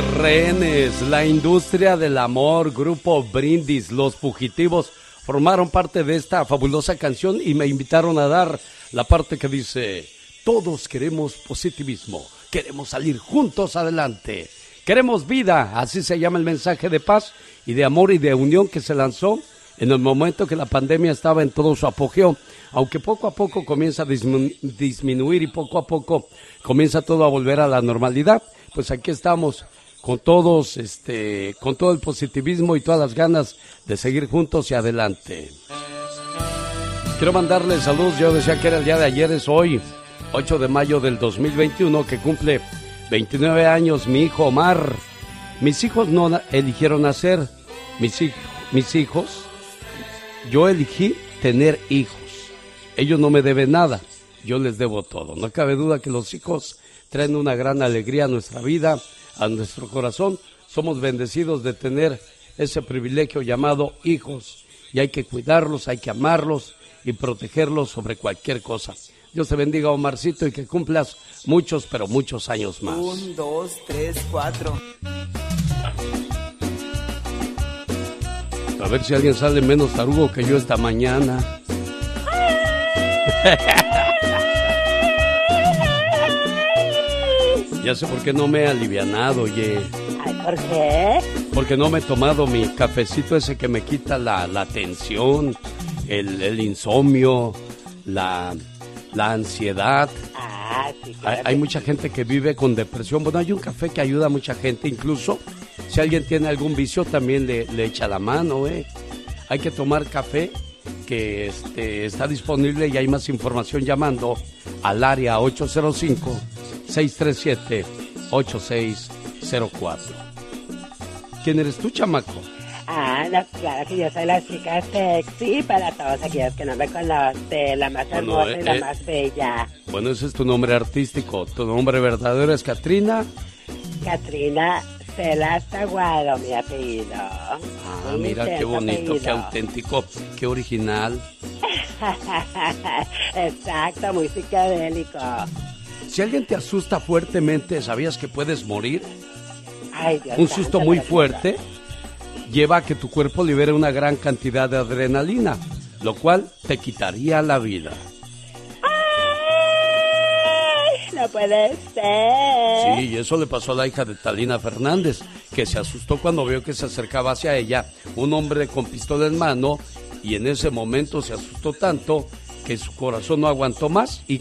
rehenes, la industria del amor, Grupo Brindis, Los Fugitivos formaron parte de esta fabulosa canción y me invitaron a dar la parte que dice, todos queremos positivismo, queremos salir juntos adelante, queremos vida, así se llama el mensaje de paz y de amor y de unión que se lanzó en el momento que la pandemia estaba en todo su apogeo, aunque poco a poco comienza a disminuir y poco a poco comienza todo a volver a la normalidad, pues aquí estamos con todos, este, con todo el positivismo y todas las ganas de seguir juntos y adelante. Quiero mandarle saludos, yo decía que era el día de ayer, es hoy, 8 de mayo del 2021, que cumple 29 años mi hijo Omar. Mis hijos no eligieron nacer, mis, mis hijos, yo elegí tener hijos. Ellos no me deben nada, yo les debo todo. No cabe duda que los hijos traen una gran alegría a nuestra vida, a nuestro corazón. Somos bendecidos de tener ese privilegio llamado hijos y hay que cuidarlos, hay que amarlos y protegerlos sobre cualquier cosa. Dios te bendiga, Omarcito, y que cumplas muchos, pero muchos años más. Un, dos, tres, cuatro. A ver si alguien sale menos tarugo que yo esta mañana. Ya sé por qué no me he alivianado, oye. ¿por qué? Porque no me he tomado mi cafecito ese que me quita la, la tensión, el, insomnio, la, ansiedad. Ah, sí, hay, mucha gente que vive con depresión. Bueno, hay un café que ayuda a mucha gente, incluso si alguien tiene algún vicio también le, le echa la mano, ¿eh? Hay que tomar café que este, está disponible y hay más información llamando al área 805 637-8604. ¿Quién eres tú, chamaco? Ah, no, claro que yo soy la chica sexy para todos aquellos que no me conocen, la más hermosa y la eh, más bella. Bueno, ese es tu nombre artístico. ¿Tu nombre verdadero es Katrina? Katrina Celasta Aguado, mi apellido. Ah, mira qué bonito, qué auténtico, qué original. Exacto, muy psicodélico. Si alguien te asusta fuertemente, ¿sabías que puedes morir? Ay, Dios Un susto muy fuerte lleva a que tu cuerpo libere una gran cantidad de adrenalina, lo cual te quitaría la vida. Ay, no puede ser. Sí, y eso le pasó a la hija de Talina Fernández, que se asustó cuando vio que se acercaba hacia ella un hombre con pistola en mano y en ese momento se asustó tanto que su corazón no aguantó más y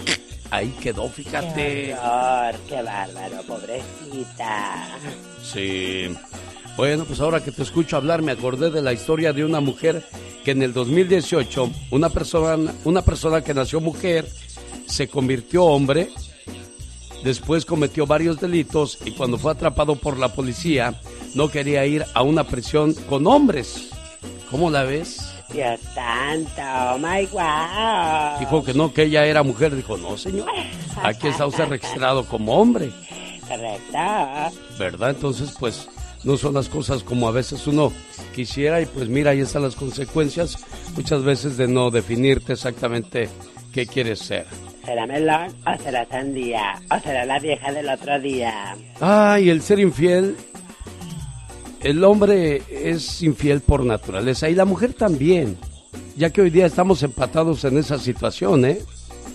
ahí quedó, fíjate. Qué, horror, qué bárbaro, pobrecita. Sí. Bueno, pues ahora que te escucho hablar, me acordé de la historia de una mujer que en el 2018, una persona, una persona que nació mujer, se convirtió hombre, después cometió varios delitos y cuando fue atrapado por la policía, no quería ir a una prisión con hombres. ¿Cómo la ves? Dios santo, oh my God. Dijo que no, que ella era mujer. Dijo, no, señor. Aquí está usted registrado como hombre. Correcto. ¿Verdad? Entonces, pues, no son las cosas como a veces uno quisiera. Y pues, mira, ahí están las consecuencias muchas veces de no definirte exactamente qué quieres ser. ¿Será melón o será sandía? ¿O será la vieja del otro día? Ay, el ser infiel el hombre es infiel por naturaleza y la mujer también, ya que hoy día estamos empatados en esa situación, ¿eh?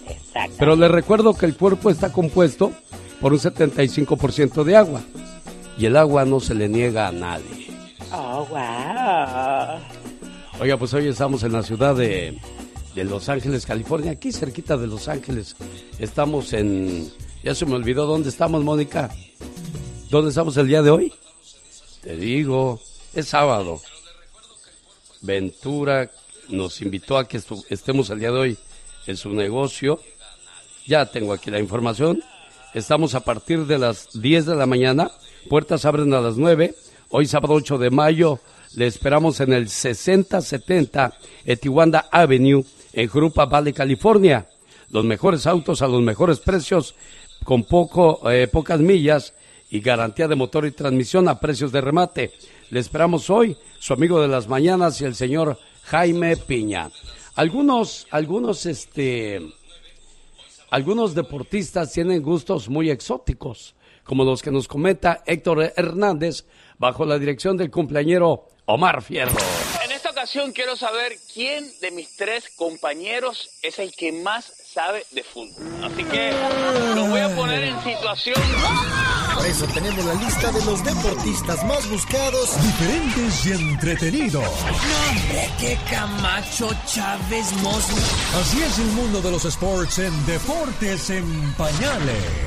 Exacto. Pero le recuerdo que el cuerpo está compuesto por un 75% de agua y el agua no se le niega a nadie. Oh, wow. Oiga, pues hoy estamos en la ciudad de, de Los Ángeles, California, aquí cerquita de Los Ángeles. Estamos en... Ya se me olvidó dónde estamos, Mónica. ¿Dónde estamos el día de hoy? Te digo, es sábado. Ventura nos invitó a que estemos el día de hoy en su negocio. Ya tengo aquí la información. Estamos a partir de las 10 de la mañana. Puertas abren a las 9. Hoy sábado 8 de mayo le esperamos en el 6070 Etiwanda Avenue en Grupa Valley, California. Los mejores autos a los mejores precios con poco, eh, pocas millas y garantía de motor y transmisión a precios de remate. Le esperamos hoy, su amigo de las mañanas y el señor Jaime Piña. Algunos, algunos, este, algunos deportistas tienen gustos muy exóticos, como los que nos comenta Héctor Hernández, bajo la dirección del cumpleañero Omar Fierro. En esta ocasión quiero saber quién de mis tres compañeros es el que más sabe de fútbol. Así que lo voy a poner en situación. Por eso tenemos la lista de los deportistas más buscados, diferentes y entretenidos. No, hombre, qué Camacho Chávez Mosma. Así es el mundo de los sports en Deportes en Pañales.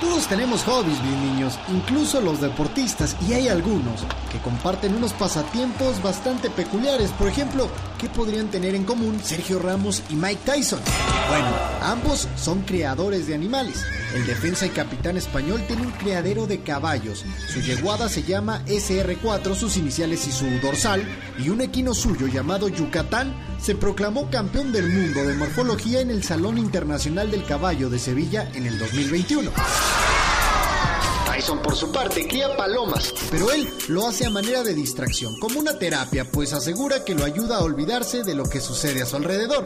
Todos tenemos hobbies, mis niños, incluso los deportistas, y hay algunos que comparten unos pasatiempos bastante peculiares. Por ejemplo, ¿qué podrían tener en común Sergio Ramos y Mike Tyson? Bueno, ambos son criadores de animales. El defensa y capitán español tiene un criadero de caballos. Su yeguada se llama SR4, sus iniciales y su dorsal, y un equino suyo llamado Yucatán se proclamó campeón del mundo de morfología en el Salón Internacional del Caballo de Sevilla en el 2021. Tyson por su parte cría palomas, pero él lo hace a manera de distracción, como una terapia, pues asegura que lo ayuda a olvidarse de lo que sucede a su alrededor.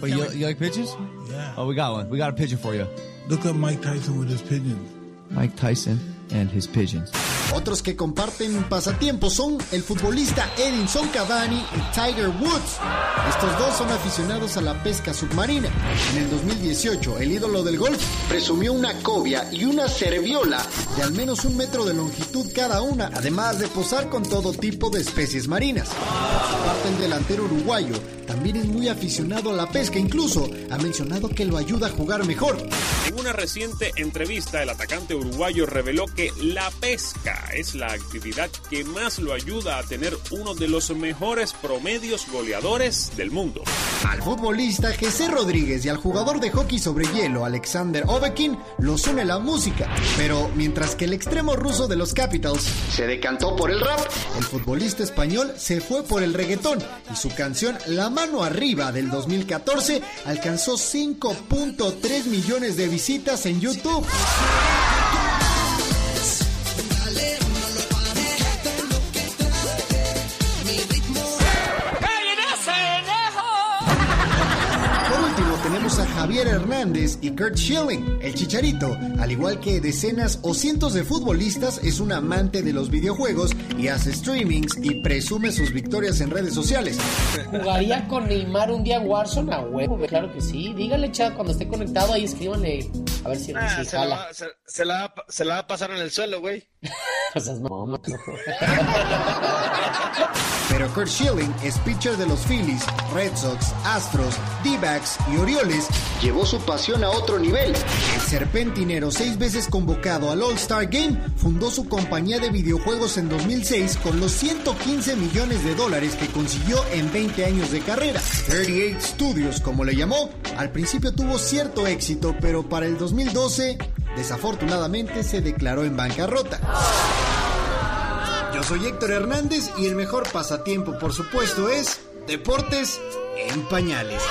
But you, you like pigeons? Yeah. Oh, we got one. We got a pigeon for you. Look up Mike Tyson with his pigeons. Mike Tyson and his pigeons. Otros que comparten pasatiempos son el futbolista Edinson Cavani y Tiger Woods. Estos dos son aficionados a la pesca submarina. En el 2018, el ídolo del golf presumió una cobia y una cerviola de al menos un metro de longitud cada una, además de posar con todo tipo de especies marinas. Por parte, el delantero uruguayo también es muy aficionado a la pesca, incluso ha mencionado que lo ayuda a jugar mejor. En una reciente entrevista, el atacante uruguayo reveló que la pesca es la actividad que más lo ayuda a tener uno de los mejores promedios goleadores del mundo. Al futbolista Jesse Rodríguez y al jugador de hockey sobre hielo Alexander Ovechkin los une la música. Pero mientras que el extremo ruso de los Capitals se decantó por el rap, el futbolista español se fue por el reggaetón y su canción La arriba del 2014 alcanzó 5.3 millones de visitas en YouTube. Javier Hernández y Kurt Schilling. El chicharito, al igual que decenas o cientos de futbolistas, es un amante de los videojuegos y hace streamings y presume sus victorias en redes sociales. ¿Jugaría con Neymar un día en Warzone a huevo? Claro que sí. Dígale, chat, cuando esté conectado ahí, escríbanle. A ver si, Ah, si se, la va, se, se la va, se la va a pasar en el suelo, güey. Pero Kurt Schilling es pitcher de los Phillies, Red Sox, Astros, D-backs y Orioles. Llevó su pasión a otro nivel. El serpentinero, seis veces convocado al All-Star Game, fundó su compañía de videojuegos en 2006 con los 115 millones de dólares que consiguió en 20 años de carrera. 38 Studios, como le llamó, al principio tuvo cierto éxito, pero para el 2012, desafortunadamente se declaró en bancarrota. Yo soy Héctor Hernández y el mejor pasatiempo, por supuesto, es Deportes en Pañales.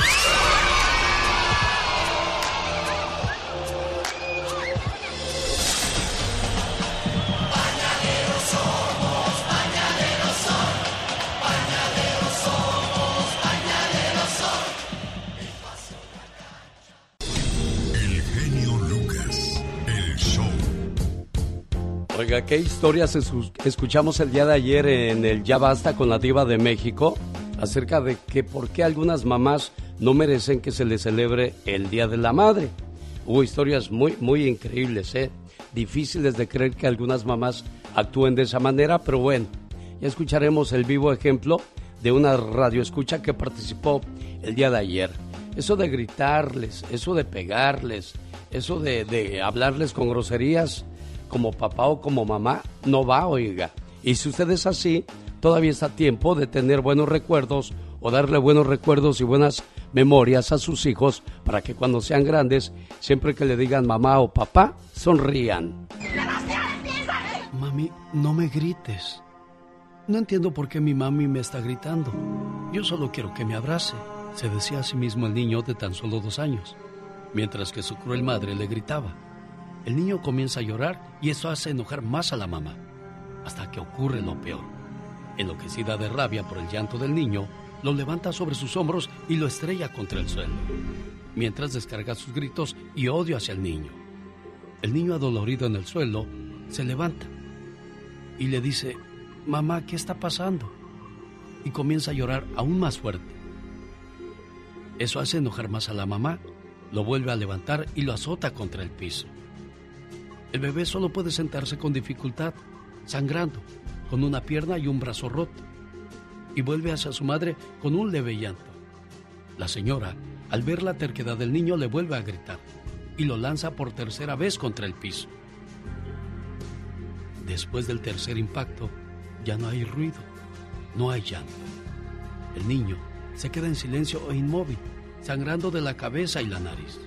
¿Qué historias escuchamos el día de ayer en el Ya Basta con la Diva de México? Acerca de que por qué algunas mamás no merecen que se les celebre el Día de la Madre. Hubo historias muy, muy increíbles, ¿eh? Difíciles de creer que algunas mamás actúen de esa manera, pero bueno, ya escucharemos el vivo ejemplo de una radioescucha que participó el día de ayer. Eso de gritarles, eso de pegarles, eso de hablarles con groserías, como papá o como mamá, no va, oiga. Y si usted es así, todavía está tiempo de tener buenos recuerdos o darle buenos recuerdos y buenas memorias a sus hijos para que cuando sean grandes, siempre que le digan mamá o papá, sonrían. Mami, no me grites. No entiendo por qué mi mami me está gritando. Yo solo quiero que me abrace, se decía a sí mismo el niño de tan solo dos años, mientras que su cruel madre le gritaba. El niño comienza a llorar y eso hace enojar más a la mamá, hasta que ocurre lo peor. Enloquecida de rabia por el llanto del niño, lo levanta sobre sus hombros y lo estrella contra el suelo. mientras descarga sus gritos y odio hacia el niño. El niño adolorido en el suelo se levanta y le dice, mamá, ¿qué está pasando? Y comienza a llorar aún más fuerte. Eso hace enojar más a la mamá, lo vuelve a levantar y lo azota contra el piso. El bebé solo puede sentarse con dificultad, sangrando, con una pierna y un brazo roto, y vuelve hacia su madre con un leve llanto. La señora, al ver la terquedad del niño, le vuelve a gritar y lo lanza por tercera vez contra el piso. Después del tercer impacto, ya no hay ruido, no hay llanto. El niño se queda en silencio e inmóvil, sangrando de la cabeza y la nariz.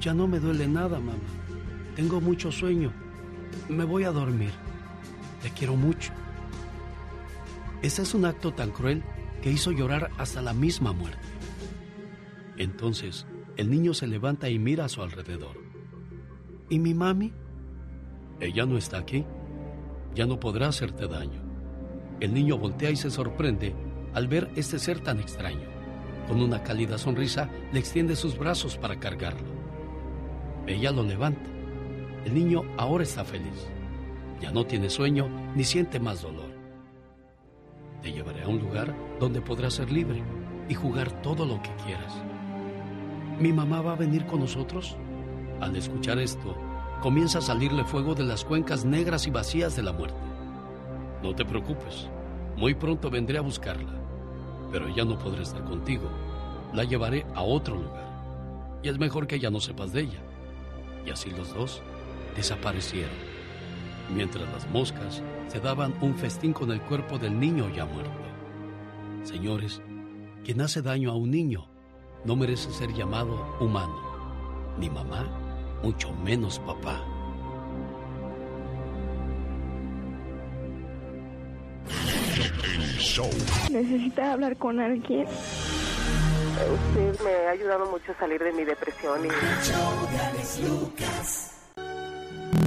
Ya no me duele nada, mamá. Tengo mucho sueño. Me voy a dormir. Te quiero mucho. Este es un acto tan cruel que hizo llorar hasta la misma muerte. Entonces, el niño se levanta y mira a su alrededor. ¿Y mi mami? Ella no está aquí. Ya no podrá hacerte daño. El niño voltea y se sorprende al ver este ser tan extraño. Con una cálida sonrisa le extiende sus brazos para cargarlo. Ella lo levanta. El niño ahora está feliz. Ya no tiene sueño ni siente más dolor. Te llevaré a un lugar donde podrás ser libre y jugar todo lo que quieras. ¿Mi mamá va a venir con nosotros? Al escuchar esto, comienza a salirle fuego de las cuencas negras y vacías de la muerte. No te preocupes, muy pronto vendré a buscarla, pero ya no podré estar contigo. La llevaré a otro lugar. Y es mejor que ya no sepas de ella. Y así los dos desaparecieron, mientras las moscas se daban un festín con el cuerpo del niño ya muerto. Señores, quien hace daño a un niño no merece ser llamado humano, ni mamá, mucho menos papá. Necesita hablar con alguien. Usted me ha ayudado mucho a salir de mi depresión y...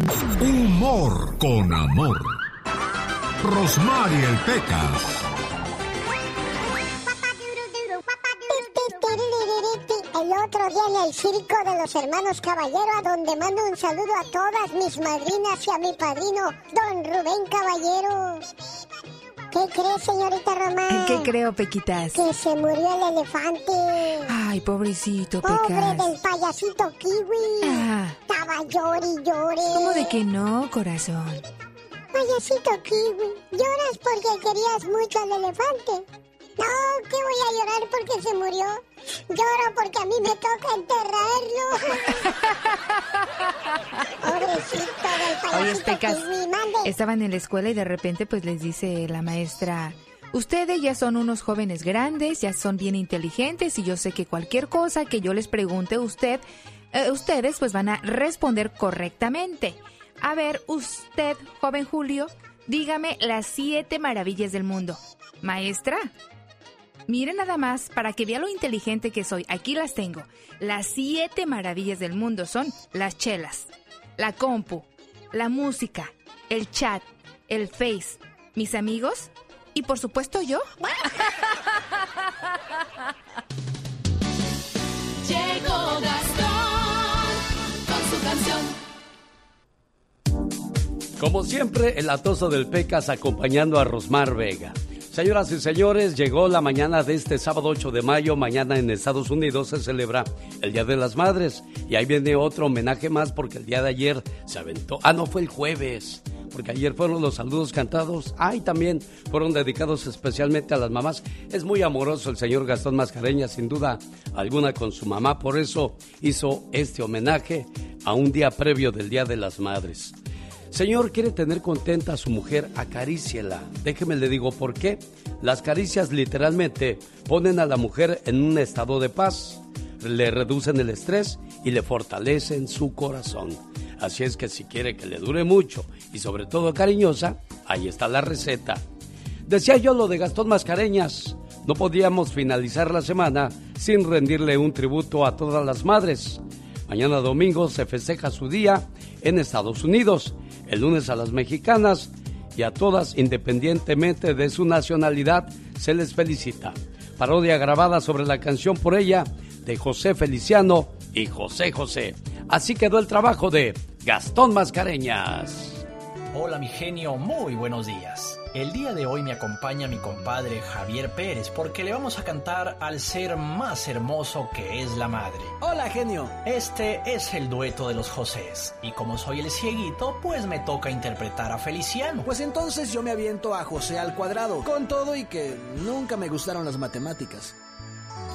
Humor con amor. Rosmarie el Pecas. El otro día en el circo de los hermanos Caballero, a donde mando un saludo a todas mis madrinas y a mi padrino, don Rubén Caballero. ¿Qué cree, señorita Román? ¿Qué creo, Pequitas? Que se murió el elefante. Ay, pobrecito, Pobre Pecas. del payasito kiwi. Ah. Estaba llore y llore. ¿Cómo de que no, corazón? Payasito kiwi, lloras porque querías mucho al elefante. No, que voy a llorar porque se murió. Lloro porque a mí me toca enterrarlo. Pobrecito del payasito mande. estaban en la escuela y de repente pues les dice la maestra, ustedes ya son unos jóvenes grandes, ya son bien inteligentes y yo sé que cualquier cosa que yo les pregunte a usted, eh, ustedes pues van a responder correctamente. A ver, usted, joven Julio, dígame las siete maravillas del mundo. Maestra, Miren nada más, para que vea lo inteligente que soy, aquí las tengo. Las siete maravillas del mundo son las chelas, la compu, la música, el chat, el face, mis amigos y por supuesto yo. Llegó Gastón con su canción. Como siempre, el atoso del Pecas acompañando a Rosmar Vega. Señoras y señores, llegó la mañana de este sábado 8 de mayo. Mañana en Estados Unidos se celebra el Día de las Madres. Y ahí viene otro homenaje más porque el día de ayer se aventó. Ah, no, fue el jueves. Porque ayer fueron los saludos cantados. Ah, también fueron dedicados especialmente a las mamás. Es muy amoroso el señor Gastón Mascareña, sin duda alguna, con su mamá. Por eso hizo este homenaje a un día previo del Día de las Madres. Señor, quiere tener contenta a su mujer, acaríciela. Déjeme le digo por qué. Las caricias literalmente ponen a la mujer en un estado de paz, le reducen el estrés y le fortalecen su corazón. Así es que si quiere que le dure mucho y sobre todo cariñosa, ahí está la receta. Decía yo lo de Gastón Mascareñas. No podíamos finalizar la semana sin rendirle un tributo a todas las madres. Mañana domingo se festeja su día en Estados Unidos, el lunes a las mexicanas y a todas independientemente de su nacionalidad se les felicita. Parodia grabada sobre la canción por ella de José Feliciano y José José. Así quedó el trabajo de Gastón Mascareñas. Hola mi genio, muy buenos días. El día de hoy me acompaña mi compadre Javier Pérez porque le vamos a cantar al ser más hermoso que es la madre. Hola genio. Este es el dueto de los Josés y como soy el cieguito pues me toca interpretar a Feliciano. Pues entonces yo me aviento a José al cuadrado, con todo y que nunca me gustaron las matemáticas.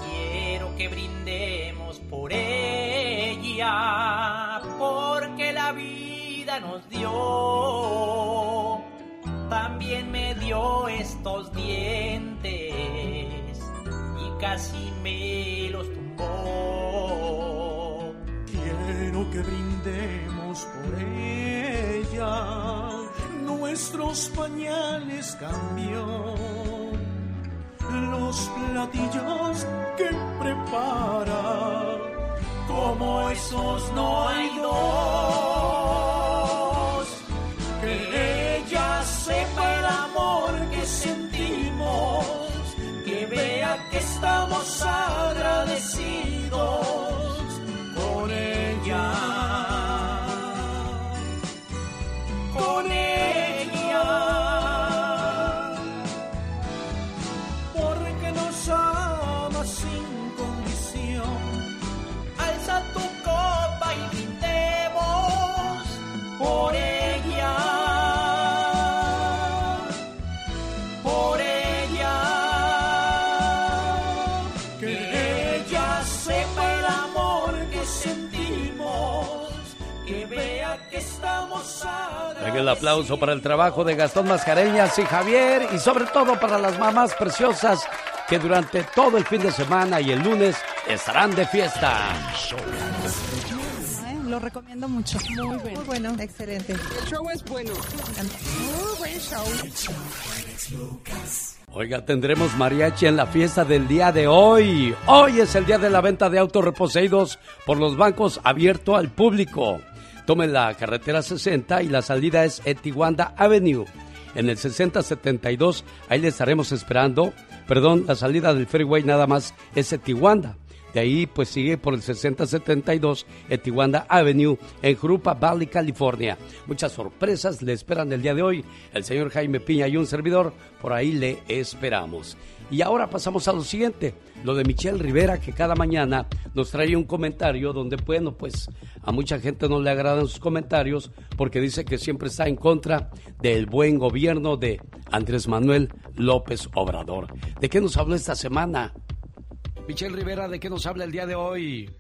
Quiero que brindemos por ella porque la vida nos dio también me dio estos dientes y casi me los tumbó. Quiero que brindemos por ella, nuestros pañales cambió, los platillos que prepara, como esos no hay dos. Que estamos agradecidos con ella. Con ella. El aplauso para el trabajo de Gastón Mascareñas y Javier y sobre todo para las mamás preciosas que durante todo el fin de semana y el lunes estarán de fiesta. Lo recomiendo mucho. Muy bueno. Muy bueno. Excelente. El show es bueno. Muy buen show. Oiga, tendremos mariachi en la fiesta del día de hoy. Hoy es el día de la venta de autos reposeídos por los bancos abierto al público. Tomen la carretera 60 y la salida es Etiwanda Avenue. En el 6072, ahí le estaremos esperando. Perdón, la salida del freeway nada más es Etiwanda. De ahí pues sigue por el 6072 Etiwanda Avenue en Jurupa Valley, California. Muchas sorpresas le esperan el día de hoy. El señor Jaime Piña y un servidor, por ahí le esperamos. Y ahora pasamos a lo siguiente, lo de Michelle Rivera que cada mañana nos trae un comentario donde bueno pues a mucha gente no le agradan sus comentarios porque dice que siempre está en contra del buen gobierno de Andrés Manuel López Obrador. ¿De qué nos habló esta semana? Michelle Rivera, ¿de qué nos habla el día de hoy?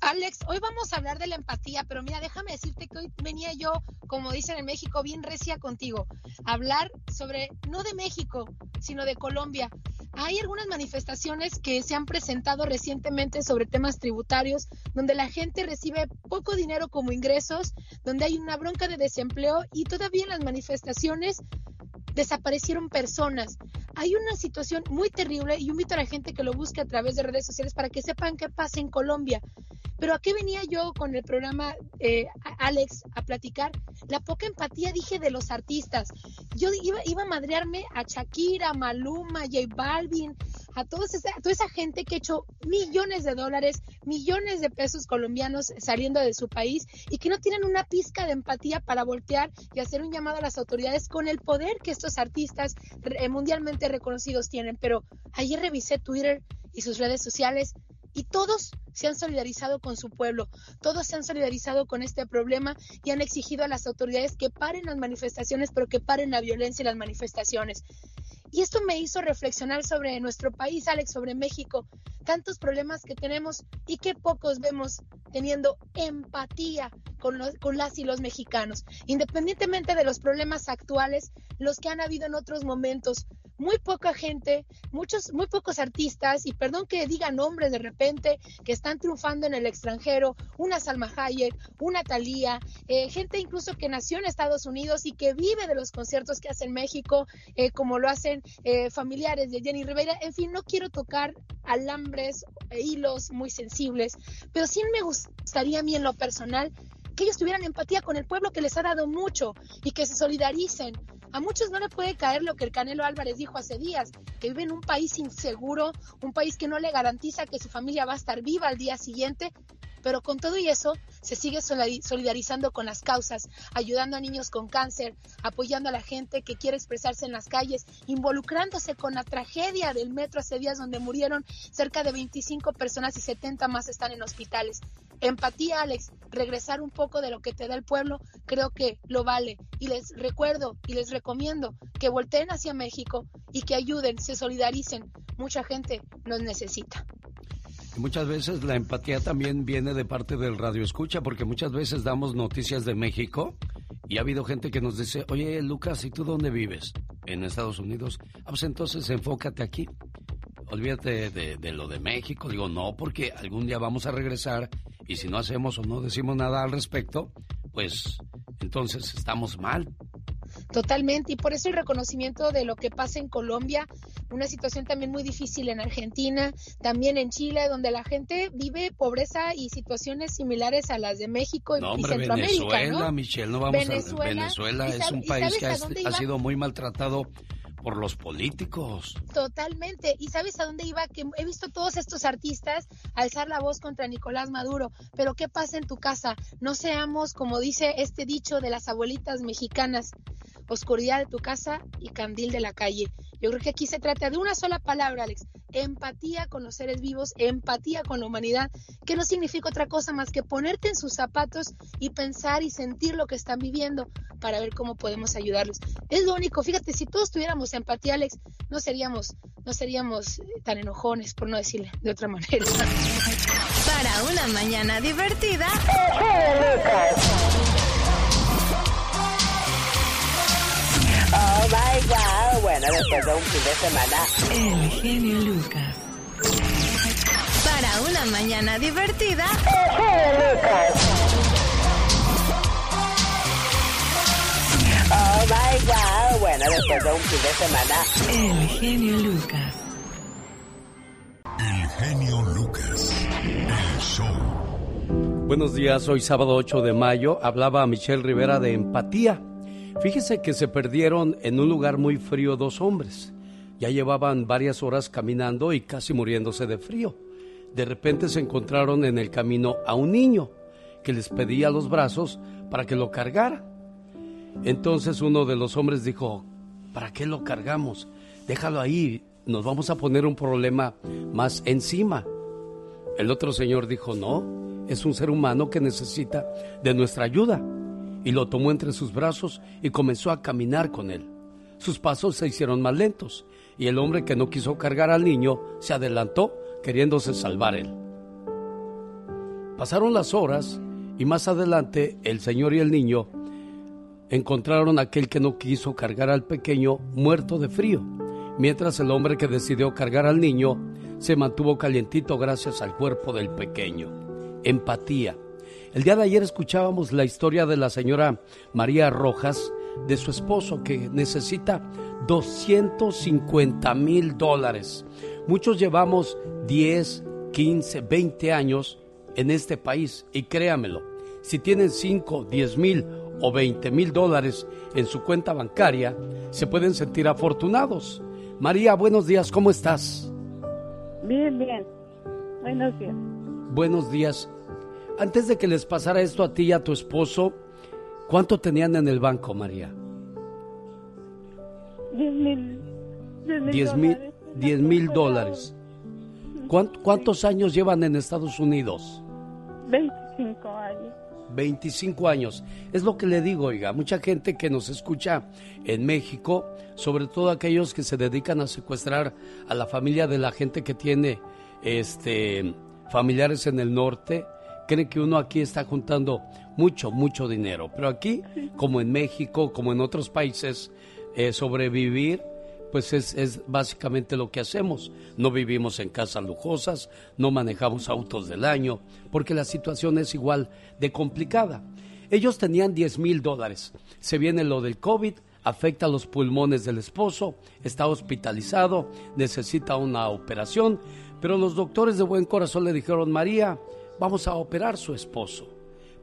Alex, hoy vamos a hablar de la empatía, pero mira, déjame decirte que hoy venía yo, como dicen en México, bien recia contigo, a hablar sobre, no de México, sino de Colombia. Hay algunas manifestaciones que se han presentado recientemente sobre temas tributarios, donde la gente recibe poco dinero como ingresos, donde hay una bronca de desempleo y todavía en las manifestaciones desaparecieron personas. Hay una situación muy terrible y invito a la gente que lo busque a través de redes sociales para que sepan qué pasa en Colombia. Pero ¿a qué venía yo con el programa eh, Alex a platicar? La poca empatía, dije, de los artistas. Yo iba, iba a madrearme a Shakira, Maluma, J Balvin, a, a toda esa gente que ha hecho millones de dólares, millones de pesos colombianos saliendo de su país y que no tienen una pizca de empatía para voltear y hacer un llamado a las autoridades con el poder que estos artistas eh, mundialmente reconocidos tienen. Pero ayer revisé Twitter y sus redes sociales y todos se han solidarizado con su pueblo, todos se han solidarizado con este problema y han exigido a las autoridades que paren las manifestaciones, pero que paren la violencia y las manifestaciones. Y esto me hizo reflexionar sobre nuestro país, Alex, sobre México, tantos problemas que tenemos y que pocos vemos teniendo empatía con, los, con las y los mexicanos, independientemente de los problemas actuales, los que han habido en otros momentos. Muy poca gente, muchos, muy pocos artistas, y perdón que diga nombres de repente, que están triunfando en el extranjero, una Salma Hayek, una Thalía, eh, gente incluso que nació en Estados Unidos y que vive de los conciertos que hace en México, eh, como lo hacen eh, familiares de Jenny Rivera. En fin, no quiero tocar alambres e hilos muy sensibles, pero sí me gustaría a mí en lo personal que ellos tuvieran empatía con el pueblo que les ha dado mucho y que se solidaricen A muchos no le puede caer lo que el Canelo Álvarez dijo hace días, que vive en un país inseguro, un país que no le garantiza que su familia va a estar viva al día siguiente, pero con todo y eso se sigue solidarizando con las causas, ayudando a niños con cáncer, apoyando a la gente que quiere expresarse en las calles, involucrándose con la tragedia del metro hace días donde murieron cerca de 25 personas y 70 más están en hospitales. Empatía, Alex, regresar un poco de lo que te da el pueblo, creo que lo vale. Y les recuerdo y les recomiendo que volteen hacia México y que ayuden, se solidaricen. Mucha gente nos necesita. Muchas veces la empatía también viene de parte del radio escucha, porque muchas veces damos noticias de México y ha habido gente que nos dice, oye Lucas, ¿y tú dónde vives? En Estados Unidos. Ah, pues entonces enfócate aquí. Olvídate de, de lo de México. Digo, no, porque algún día vamos a regresar y si no hacemos o no decimos nada al respecto, pues entonces estamos mal. Totalmente, y por eso el reconocimiento de lo que pasa en Colombia, una situación también muy difícil en Argentina, también en Chile, donde la gente vive pobreza y situaciones similares a las de México y, no, hombre, Centroamérica. Venezuela, Michelle, no vamos Venezuela, a Venezuela es un país que ha, sido muy maltratado por los políticos. Totalmente. ¿Y sabes a dónde iba? Que he visto todos estos artistas alzar la voz contra Nicolás Maduro. Pero ¿qué pasa en tu casa? No seamos, como dice este dicho de las abuelitas mexicanas, oscuridad de tu casa y candil de la calle. Yo creo que aquí se trata de una sola palabra, Alex, empatía con los seres vivos, empatía con la humanidad, que no significa otra cosa más que ponerte en sus zapatos y pensar y sentir lo que están viviendo para ver cómo podemos ayudarlos. Es lo único, fíjate, si todos tuviéramos empatía, Alex, no seríamos, no seríamos tan enojones, por no decirle de otra manera. Para una mañana divertida. Bueno, después de un fin de semana. El genio Lucas. Para una mañana divertida. El genio Lucas. Oh my God. Bueno, después de un fin de semana. El genio Lucas. El genio Lucas. El show. Buenos días, hoy sábado 8 de mayo hablaba Michelle Rivera de empatía. Fíjese que se perdieron en un lugar muy frío dos hombres. Ya llevaban varias horas caminando y casi muriéndose de frío. De repente se encontraron en el camino a un niño que les pedía los brazos para que lo cargara. Entonces uno de los hombres dijo, ¿para qué lo cargamos? Déjalo ahí, nos vamos a poner un problema más encima. El otro señor dijo, no, es un ser humano que necesita de nuestra ayuda y lo tomó entre sus brazos y comenzó a caminar con él. Sus pasos se hicieron más lentos y el hombre que no quiso cargar al niño se adelantó queriéndose salvar él. Pasaron las horas y más adelante el señor y el niño encontraron a aquel que no quiso cargar al pequeño muerto de frío, mientras el hombre que decidió cargar al niño se mantuvo calientito gracias al cuerpo del pequeño. Empatía el día de ayer escuchábamos la historia de la señora María Rojas, de su esposo que necesita 250 mil dólares. Muchos llevamos 10, 15, 20 años en este país y créamelo, si tienen 5, 10 mil o 20 mil dólares en su cuenta bancaria, se pueden sentir afortunados. María, buenos días, ¿cómo estás? Bien, bien. Buenos días. Buenos días. Antes de que les pasara esto a ti y a tu esposo, ¿cuánto tenían en el banco, María? Diez mil. Diez mil, dólares. ¿Cuántos años llevan en Estados Unidos? 25 años. 25 años. Es lo que le digo, oiga, mucha gente que nos escucha en México, sobre todo aquellos que se dedican a secuestrar a la familia de la gente que tiene este familiares en el norte, cree que uno aquí está juntando mucho, mucho dinero. Pero aquí, como en México, como en otros países, eh, sobrevivir, pues es, es, básicamente lo que hacemos. No vivimos en casas lujosas, no manejamos autos del año, porque la situación es igual de complicada. Ellos tenían 10 mil dólares. Se viene lo del COVID, afecta los pulmones del esposo, está hospitalizado, necesita una operación, pero los doctores de buen corazón le dijeron, María, vamos a operar su esposo,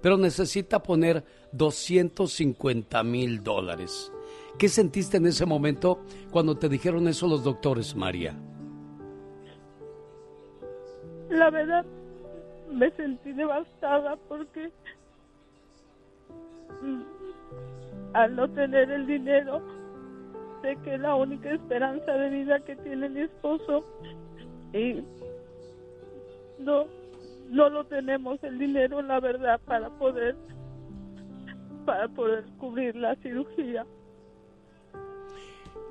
pero necesita poner 250 mil dólares. ¿Qué sentiste en ese momento cuando te dijeron eso los doctores, María? La verdad, me sentí devastada porque mm, al no tener el dinero, sé que la única esperanza de vida que tiene mi esposo y no, no lo tenemos el dinero, la verdad, para poder para poder cubrir la cirugía.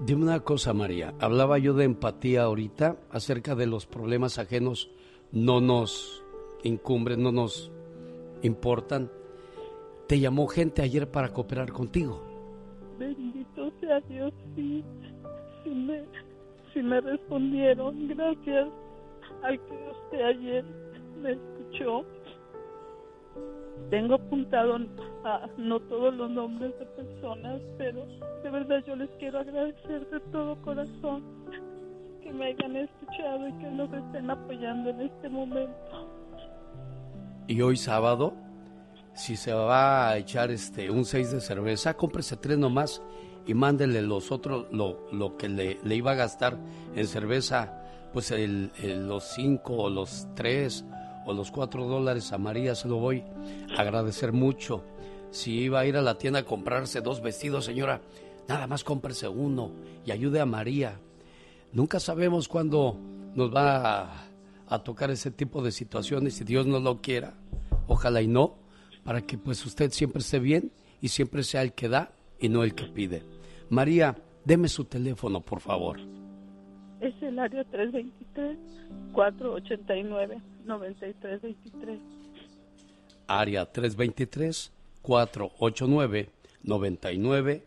Dime una cosa, María. Hablaba yo de empatía ahorita acerca de los problemas ajenos no nos incumbren, no nos importan. Te llamó gente ayer para cooperar contigo. Bendito sea Dios, sí, sí me, sí me respondieron. Gracias al que usted ayer me escuchó. Tengo apuntado a, no todos los nombres de personas, pero de verdad yo les quiero agradecer de todo corazón que me hayan escuchado y que nos estén apoyando en este momento. Y hoy sábado, si se va a echar este un 6 de cerveza, cómprese tres nomás y mándele los otros, lo, lo que le, le, iba a gastar en cerveza, pues el, los 5 o los 3 o los 4 dólares a María, se lo voy a agradecer mucho. Si iba a ir a la tienda a comprarse dos vestidos, señora, nada más cómprese uno y ayude a María. Nunca sabemos cuándo nos va a, a, tocar ese tipo de situaciones, si Dios no lo quiera, ojalá y no, para que pues usted siempre esté bien y siempre sea el que da y no el que pide. María, deme su teléfono, por favor. Es el área 323-489-9323. Área 323-489-99.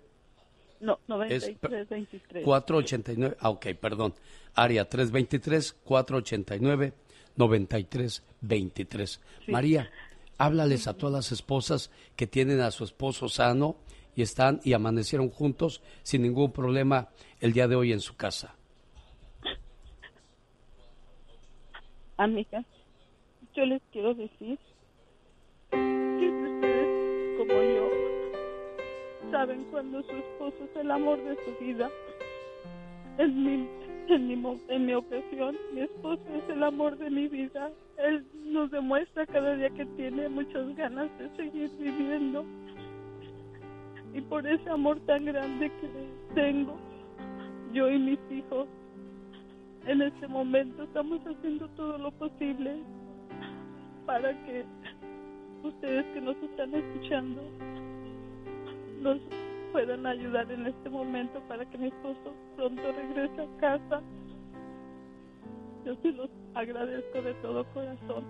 No, 9323. 489, ah, ok, perdón. Área 323-489-9323. Sí. María, háblales a todas las esposas que tienen a su esposo sano y están y amanecieron juntos sin ningún problema el día de hoy en su casa. Amigas, yo les quiero decir que ustedes como yo saben cuando su esposo es el amor de su vida. En mi, en, mi, en mi ocasión, mi esposo es el amor de mi vida. Él nos demuestra cada día que tiene muchas ganas de seguir viviendo. Y por ese amor tan grande que tengo, yo y mis hijos, en este momento estamos haciendo todo lo posible para que ustedes que nos están escuchando nos puedan ayudar en este momento para que mi esposo pronto regrese a casa. Yo sí los agradezco de todo corazón.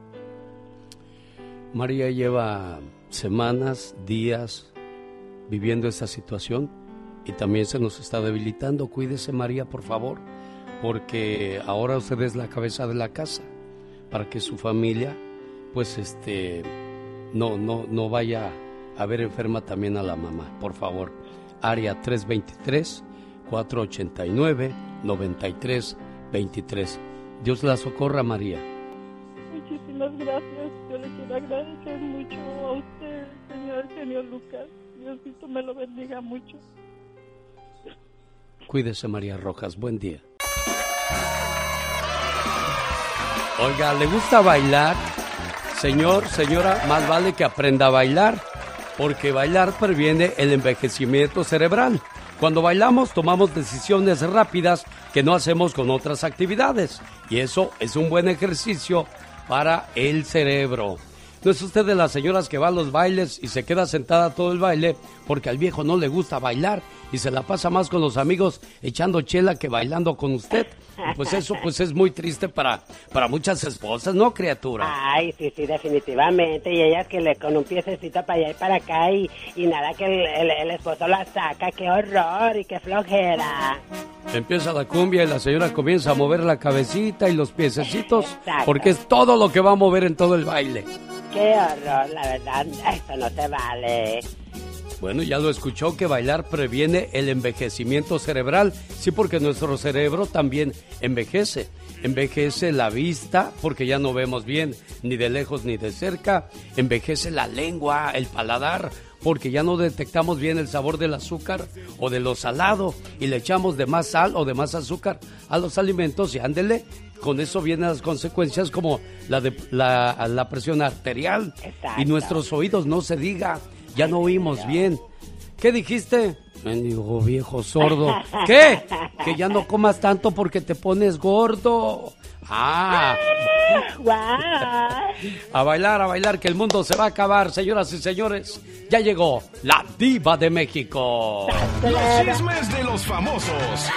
María lleva semanas, días viviendo esta situación y también se nos está debilitando. Cuídese María, por favor, porque ahora usted es la cabeza de la casa para que su familia pues este no no no vaya a ver enferma también a la mamá, por favor. Área 323 489 9323. Dios la socorra, María. Muchísimas gracias. Yo le quiero agradecer mucho a usted, señor genio Lucas. Diosito me lo bendiga mucho. Cuídese, María Rojas. Buen día. Oiga, ¿le gusta bailar? Señor, señora, más vale que aprenda a bailar, porque bailar previene el envejecimiento cerebral. Cuando bailamos tomamos decisiones rápidas que no hacemos con otras actividades, y eso es un buen ejercicio para el cerebro. ¿No es usted de las señoras que va a los bailes y se queda sentada todo el baile porque al viejo no le gusta bailar y se la pasa más con los amigos echando chela que bailando con usted? Pues eso pues es muy triste para, para muchas esposas, ¿no, criatura? Ay, sí, sí, definitivamente. Y ellas que le con un piececito para allá y para acá y, y nada que el, el, el esposo la saca. ¡Qué horror y qué flojera! Empieza la cumbia y la señora comienza a mover la cabecita y los piececitos porque es todo lo que va a mover en todo el baile. ¡Qué horror! La verdad, eso no se vale. Bueno, ya lo escuchó que bailar previene el envejecimiento cerebral. Sí, porque nuestro cerebro también envejece. Envejece la vista porque ya no vemos bien ni de lejos ni de cerca. Envejece la lengua, el paladar porque ya no detectamos bien el sabor del azúcar o de lo salado y le echamos de más sal o de más azúcar a los alimentos y ándele, con eso vienen las consecuencias como la de la, la presión arterial y nuestros oídos no se diga, ya no oímos bien. ¿Qué dijiste? Mendigo viejo sordo. ¿Qué? Que ya no comas tanto porque te pones gordo. Ah. A bailar, a bailar, que el mundo se va a acabar, señoras y señores. Ya llegó la diva de México. Los chismes de los famosos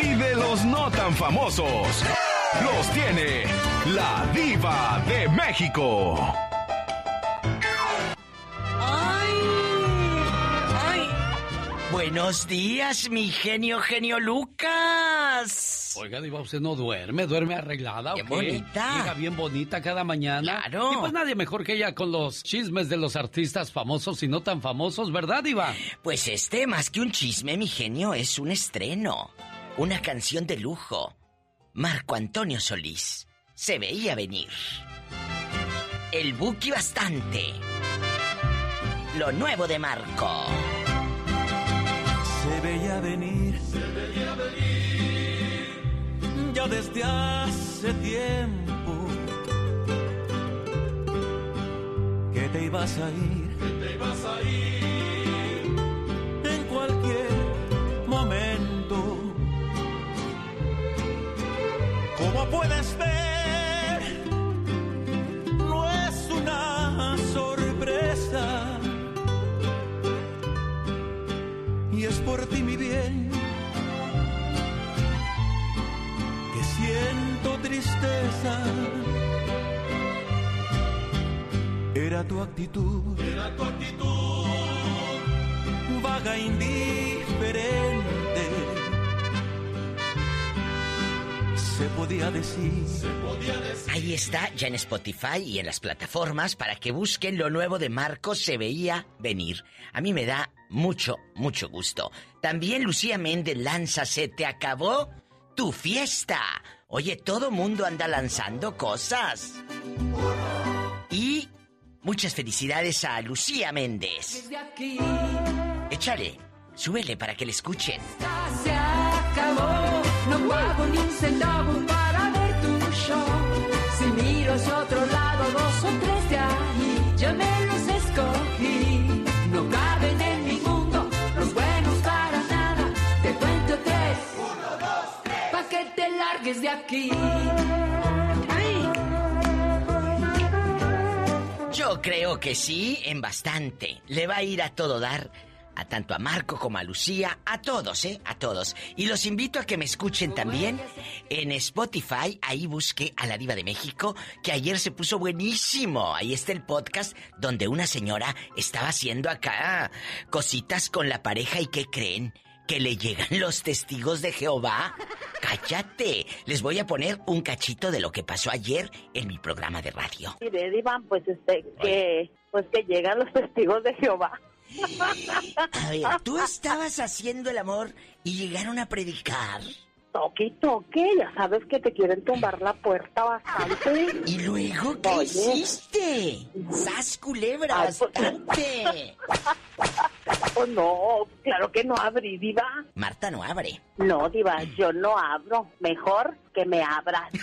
y de los no tan famosos. Los tiene la diva de México. Buenos días, mi genio, genio Lucas. Oiga, Diva, ¿usted no duerme? ¿Duerme arreglada Qué qué? bonita. Llega bien bonita cada mañana. Claro. Y pues nadie mejor que ella con los chismes de los artistas famosos y no tan famosos, ¿verdad, Diva? Pues este, más que un chisme, mi genio, es un estreno. Una canción de lujo. Marco Antonio Solís. Se veía venir. El Buki bastante. Lo nuevo de Marco. Se veía venir, se veía venir, ya desde hace tiempo que te ibas a ir, que te ibas a ir en cualquier momento. Como puedes ver, no es una sorpresa. y es por ti mi bien que siento tristeza. Era tu actitud, era tu actitud, vaga indiferente. Se podía decir, se podía decir. Ahí está, ya en Spotify y en las plataformas para que busquen lo nuevo de Marco se veía venir. A mí me da mucho, mucho gusto. También Lucía Méndez lanza Se te acabó tu fiesta. Oye, todo mundo anda lanzando cosas. Y muchas felicidades a Lucía Méndez. Desde aquí Échale, súbele para que le escuchen. No pago ni un centavo para ver tu show. Si miro hacia otro lado, dos o tres de ahí, yo me los escogí. No caben en mi mundo los buenos para nada. Te cuento tres, uno, dos, tres, pa' que te largues de aquí. Yo creo que sí, en bastante. Le va a ir a todo dar. A tanto a Marco como a Lucía, a todos, ¿eh? A todos. Y los invito a que me escuchen también en Spotify. Ahí busqué a la Diva de México, que ayer se puso buenísimo. Ahí está el podcast donde una señora estaba haciendo acá cositas con la pareja y ¿qué creen? que le llegan los testigos de Jehová? Cállate. Les voy a poner un cachito de lo que pasó ayer en mi programa de radio. Mire, pues este, que, pues que llegan los testigos de Jehová. A ver, tú estabas haciendo el amor y llegaron a predicar. Toque y toque, ya sabes que te quieren tumbar la puerta bastante. ¿Y luego qué hiciste? ¡Sas culebra Ay, pues- bastante! Oh, no, claro que no abrí, Diva. Marta no abre. No, Diva, yo no abro. Mejor que me abras.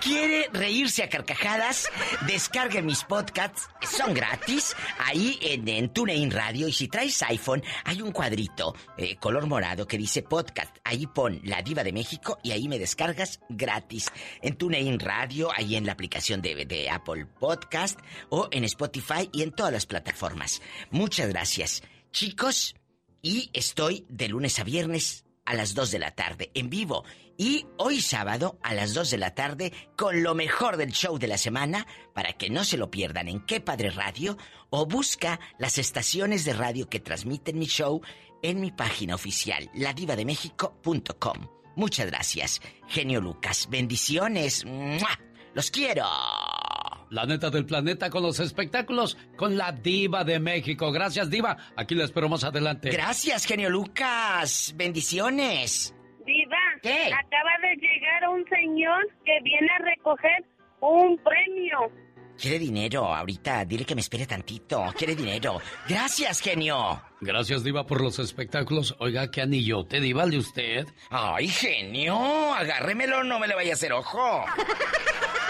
¿Quiere reírse a carcajadas? Descargue mis podcasts, son gratis, ahí en, TuneIn Radio. Y si traes iPhone, hay un cuadrito eh, color morado que dice podcast. Ahí pon La Diva de México y ahí me descargas gratis. En TuneIn Radio, ahí en la aplicación de, de Apple Podcast o en Spotify y en todas las plataformas. Muchas gracias. Chicos, y estoy de lunes a viernes a las 2 de la tarde en vivo. Y hoy sábado a las 2 de la tarde con lo mejor del show de la semana para que no se lo pierdan en Qué Padre Radio o busca las estaciones de radio que transmiten mi show en mi página oficial ladivademexico.com. Muchas gracias, genio Lucas. Bendiciones. Los quiero. La neta del planeta con los espectáculos con la diva de México. Gracias, diva. Aquí la espero más adelante. Gracias, genio Lucas. Bendiciones. Diva, ¿Qué? acaba de llegar un señor que viene a recoger un premio. Quiere dinero ahorita. Dile que me espere tantito. Quiere dinero. Gracias, genio. Gracias, Diva, por los espectáculos. Oiga, ¿qué anillote, Diva, de usted? Ay, genio. Agárremelo, no me le vaya a hacer ojo.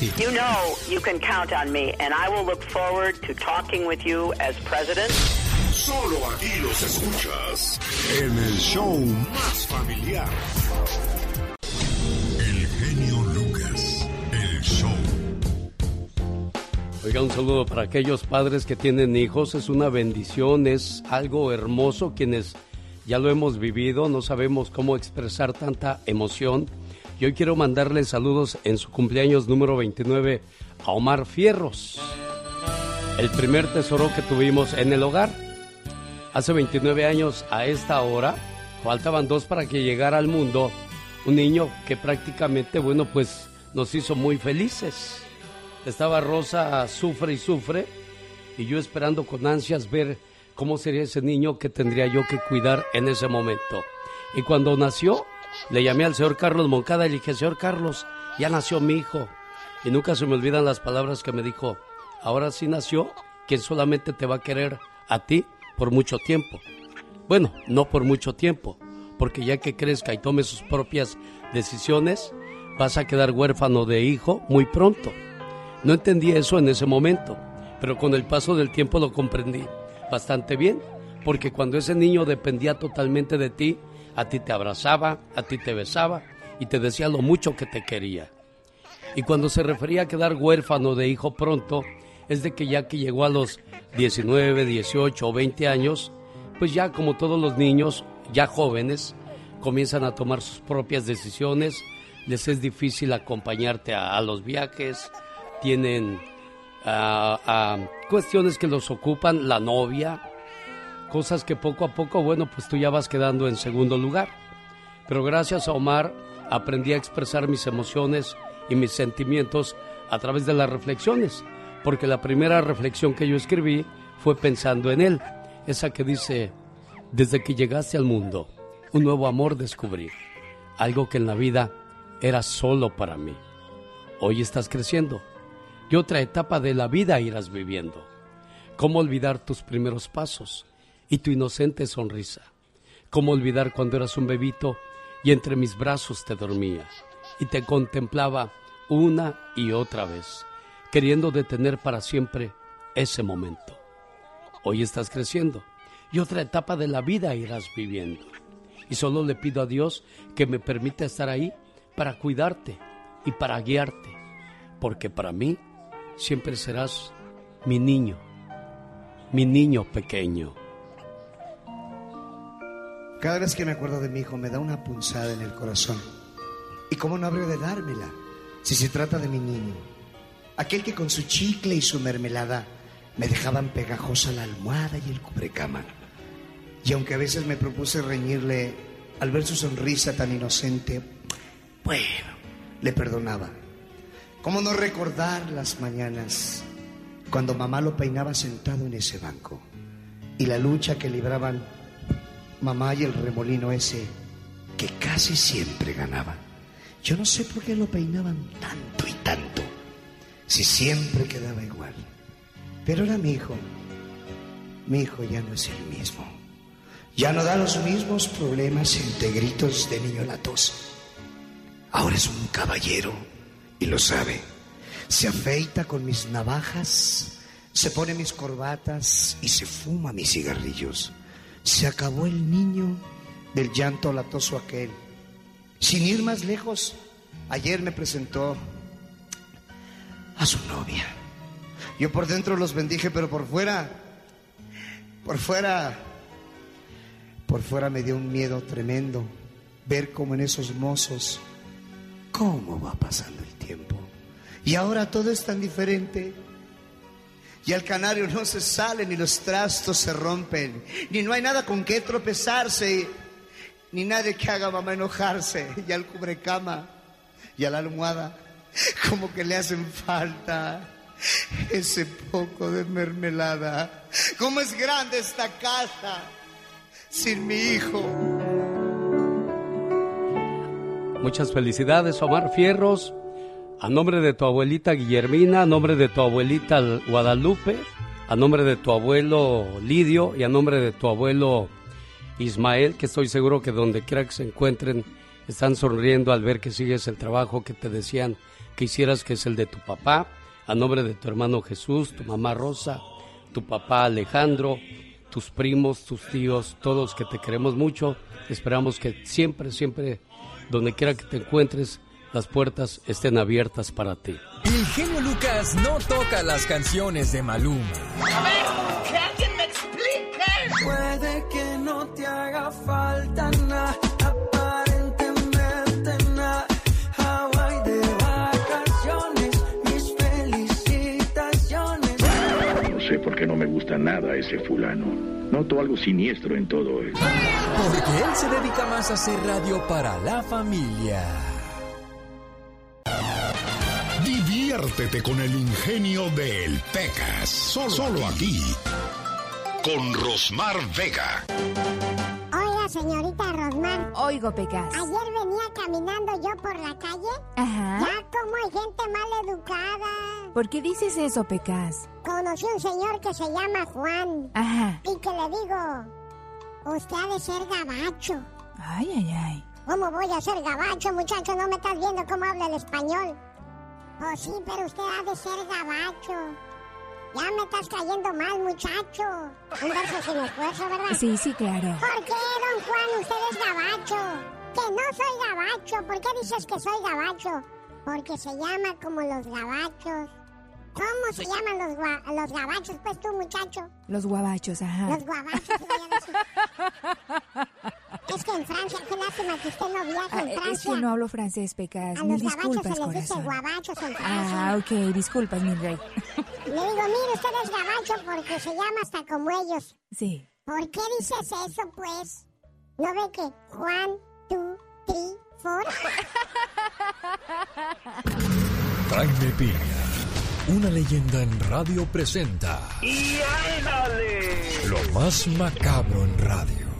You know you can count on me, and I will look forward to talking with you as president. Solo aquí los escuchas en el show más familiar. El genio Lucas, el show. Oiga, un saludo para aquellos padres que tienen hijos. Es una bendición, es algo hermoso. Quienes ya lo hemos vivido, no sabemos cómo expresar tanta emoción. Hoy quiero mandarle saludos en su cumpleaños número 29 a Omar Fierros, el primer tesoro que tuvimos en el hogar. Hace 29 años a esta hora, faltaban dos para que llegara al mundo un niño que prácticamente, bueno, pues nos hizo muy felices. Estaba Rosa, sufre y sufre, y yo esperando con ansias ver cómo sería ese niño que tendría yo que cuidar en ese momento. Y cuando nació, le llamé al señor Carlos Moncada y le dije, señor Carlos, ya nació mi hijo. Y nunca se me olvidan las palabras que me dijo, ahora sí nació quien solamente te va a querer a ti por mucho tiempo. Bueno, no por mucho tiempo, porque ya que crezca y tome sus propias decisiones, vas a quedar huérfano de hijo muy pronto. No entendí eso en ese momento, pero con el paso del tiempo lo comprendí bastante bien, porque cuando ese niño dependía totalmente de ti, a ti te abrazaba, a ti te besaba y te decía lo mucho que te quería. Y cuando se refería a quedar huérfano de hijo pronto, es de que ya que llegó a los 19, 18 o 20 años, pues ya como todos los niños, ya jóvenes, comienzan a tomar sus propias decisiones, les es difícil acompañarte a, los viajes, tienen ah, ah, cuestiones que los ocupan, la novia, cosas que poco a poco, bueno, pues tú ya vas quedando en segundo lugar. Pero gracias a Omar aprendí a expresar mis emociones y mis sentimientos a través de las reflexiones, porque la primera reflexión que yo escribí fue pensando en él, esa que dice, desde que llegaste al mundo, un nuevo amor descubrí, algo que en la vida era solo para mí. Hoy estás creciendo y otra etapa de la vida irás viviendo. ¿Cómo olvidar tus primeros pasos y tu inocente sonrisa? ¿Cómo olvidar cuando eras un bebito y entre mis brazos te dormía y te contemplaba una y otra vez, queriendo detener para siempre ese momento? Hoy estás creciendo y otra etapa de la vida irás viviendo. Y solo le pido a Dios que me permita estar ahí para cuidarte y para guiarte, porque para mí siempre serás mi niño, mi niño pequeño. Cada vez que me acuerdo de mi hijo me da una punzada en el corazón. ¿Y cómo no habría de dármela si se trata de mi niño? Aquel que con su chicle y su mermelada me dejaban pegajosa la almohada y el cubrecama. Y aunque a veces me propuse reñirle al ver su sonrisa tan inocente, bueno, le perdonaba. ¿Cómo no recordar las mañanas cuando mamá lo peinaba sentado en ese banco? Y la lucha que libraban mamá y el remolino ese que casi siempre ganaba. Yo no sé por qué lo peinaban tanto y tanto, si siempre quedaba igual. Pero era mi hijo. Mi hijo ya no es el mismo. Ya no da los mismos problemas entre gritos de niño latoso. Ahora es un caballero y lo sabe. Se afeita con mis navajas, se pone mis corbatas y se fuma mis cigarrillos. Se acabó el niño del llanto latoso aquel. Sin ir más lejos, ayer me presentó a su novia. Yo por dentro los bendije, pero por fuera, por fuera, por fuera me dio un miedo tremendo ver cómo en esos mozos, cómo va pasando el tiempo. Y ahora todo es tan diferente. Y al canario no se sale, ni los trastos se rompen, ni no hay nada con qué tropezarse, ni nadie que haga mamá enojarse. Y al cubrecama y a la almohada, como que le hacen falta ese poco de mermelada. ¿Cómo es grande esta casa sin mi hijo? Muchas felicidades, Omar Fierros. A nombre de tu abuelita Guillermina, a nombre de tu abuelita Guadalupe, a nombre de tu abuelo Lidio y a nombre de tu abuelo Ismael, que estoy seguro que donde quiera que se encuentren están sonriendo al ver que sigues el trabajo que te decían que hicieras, que es el de tu papá, a nombre de tu hermano Jesús, tu mamá Rosa, tu papá Alejandro, tus primos, tus tíos, todos que te queremos mucho. Esperamos que siempre, siempre, donde quiera que te encuentres, las puertas estén abiertas para ti. El genio Lucas no toca las canciones de Maluma. A ver, que alguien me explique. Puede que no te haga falta nada, aparentemente nada. Hawaii de vacaciones, mis felicitaciones. No sé por qué no me gusta nada ese fulano. Noto algo siniestro en todo esto. Porque él se dedica más a hacer radio para la familia. Diviértete con el ingenio del Pecas. Solo, solo aquí. Con Rosmar Vega. Oiga, señorita Rosmar. Oigo, Pecas. Ayer venía caminando yo por la calle. Ajá. Ya como hay gente mal educada. ¿Por qué dices eso, Pecas? Conocí un señor que se llama Juan. Ajá. Y que le digo, usted ha de ser gabacho. Ay, ay, ay. ¿Cómo voy a ser gabacho, muchacho? No me estás viendo cómo habla el español. Oh, sí, pero usted ha de ser gabacho. Ya me estás cayendo mal, muchacho. Un verso sin esfuerzo, ¿verdad? Sí, sí, claro. ¿Por qué, don Juan, usted es gabacho? Que no soy gabacho. ¿Por qué dices que soy gabacho? Porque se llama como los gabachos. ¿Cómo se llaman los, gua- los gabachos, pues tú, muchacho? Los guabachos, ajá. Los guabachos. es que en Francia, qué lástima que usted no viaje Ah, en es Francia. que no hablo francés, Pecas. A Mil los gabachos disculpas, se les dice corazón. guabachos en Francia. Ah, ok, disculpas, mi rey. Le digo, mire, usted es gabacho porque se llama hasta como ellos. Sí. ¿Por qué dices eso, pues? ¿No ve que Juan, tú, tri, for? Jaime Piña, una leyenda en radio presenta ¡Y ándale! lo más macabro en radio.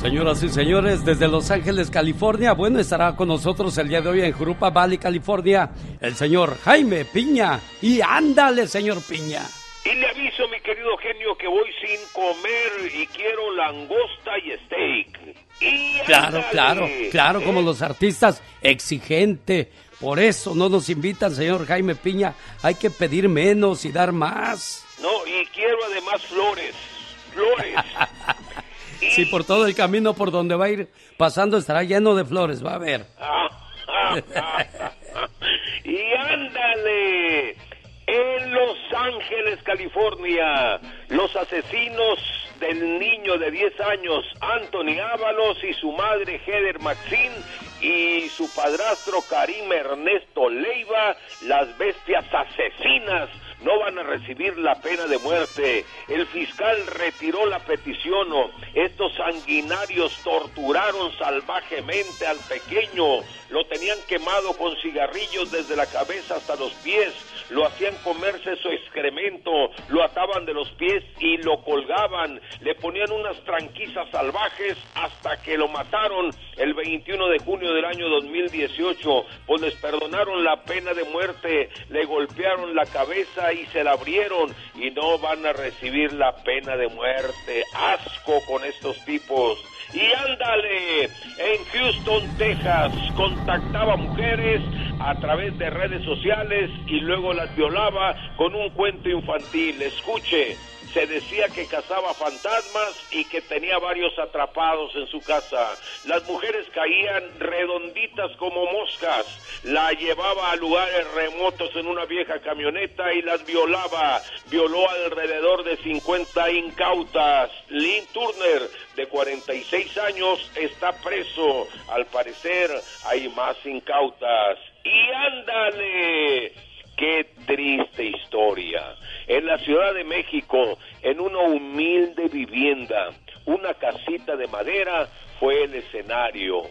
Señoras y señores, desde Los Ángeles, California, bueno, estará con nosotros el día de hoy en Jurupa Valley, California, el señor Jaime Piña. Y ándale, señor Piña. Y le aviso, mi querido genio, que voy sin comer y quiero langosta y steak. Y Claro, ándale. claro, claro, como los artistas, exigente. Por eso no nos invitan, señor Jaime Piña. Hay que pedir menos y dar más. No, y quiero además flores. Flores. Sí, por todo el camino por donde va a ir pasando estará lleno de flores, va a ver. y ándale. En Los Ángeles, California, los asesinos del niño de 10 años, Anthony Ábalos, y su madre, Heather Maxine, y su padrastro, Karim Ernesto Leiva, las bestias asesinas, no van a recibir la pena de muerte. El fiscal retiró la petición. Estos sanguinarios torturaron salvajemente al pequeño. Lo tenían quemado con cigarrillos desde la cabeza hasta los pies. Lo hacían comerse su excremento. Lo ataban de los pies y lo colgaban. Le ponían unas tranquisas salvajes hasta que lo mataron el 21 de junio del año 2018. Pues les perdonaron la pena de muerte. Le golpearon la cabeza y se la abrieron y no van a recibir la pena de muerte. Asco con estos tipos. Y ándale, en Houston, Texas, contactaba mujeres a través de redes sociales y luego las violaba con un cuento infantil. Escuche, se decía que cazaba fantasmas y que tenía varios atrapados en su casa. Las mujeres caían redonditas como moscas. La llevaba a lugares remotos en una vieja camioneta y las violaba. Violó alrededor de 50 incautas. Lynn Turner, de 46 años, está preso. Al parecer hay más incautas. Y ándale. Qué triste historia. En la Ciudad de México, en una humilde vivienda, una casita de madera fue el escenario.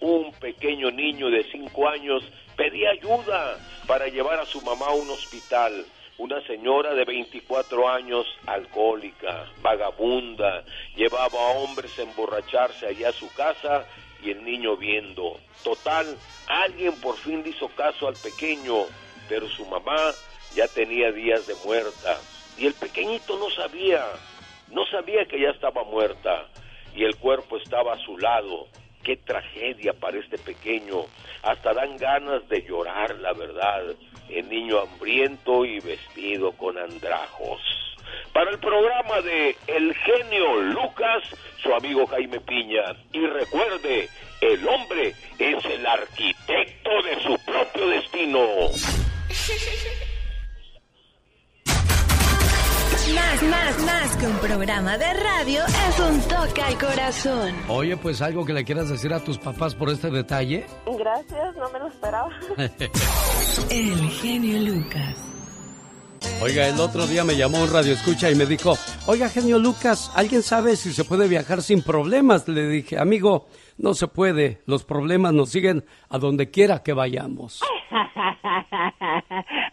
Un pequeño niño de cinco años pedía ayuda para llevar a su mamá a un hospital. Una señora de 24 años, alcohólica, vagabunda, llevaba a hombres a emborracharse allá a su casa y el niño viendo. Total, alguien por fin le hizo caso al pequeño, pero su mamá ya tenía días de muerta y el pequeñito no sabía, no sabía que ya estaba muerta y el cuerpo estaba a su lado. Qué tragedia para este pequeño, hasta dan ganas de llorar, la verdad. El niño hambriento y vestido con andrajos. Para el programa de El genio Lucas, su amigo Jaime Piña. Y recuerde, el hombre es el arquitecto de su propio destino. Más, más, más que un programa de radio es un toque al corazón. Oye, pues algo que le quieras decir a tus papás por este detalle. Gracias, no me lo esperaba. El genio Lucas. Oiga, el otro día me llamó un radio escucha y me dijo, oiga, genio Lucas, ¿alguien sabe si se puede viajar sin problemas? Le dije, amigo, no se puede, los problemas nos siguen a donde quiera que vayamos.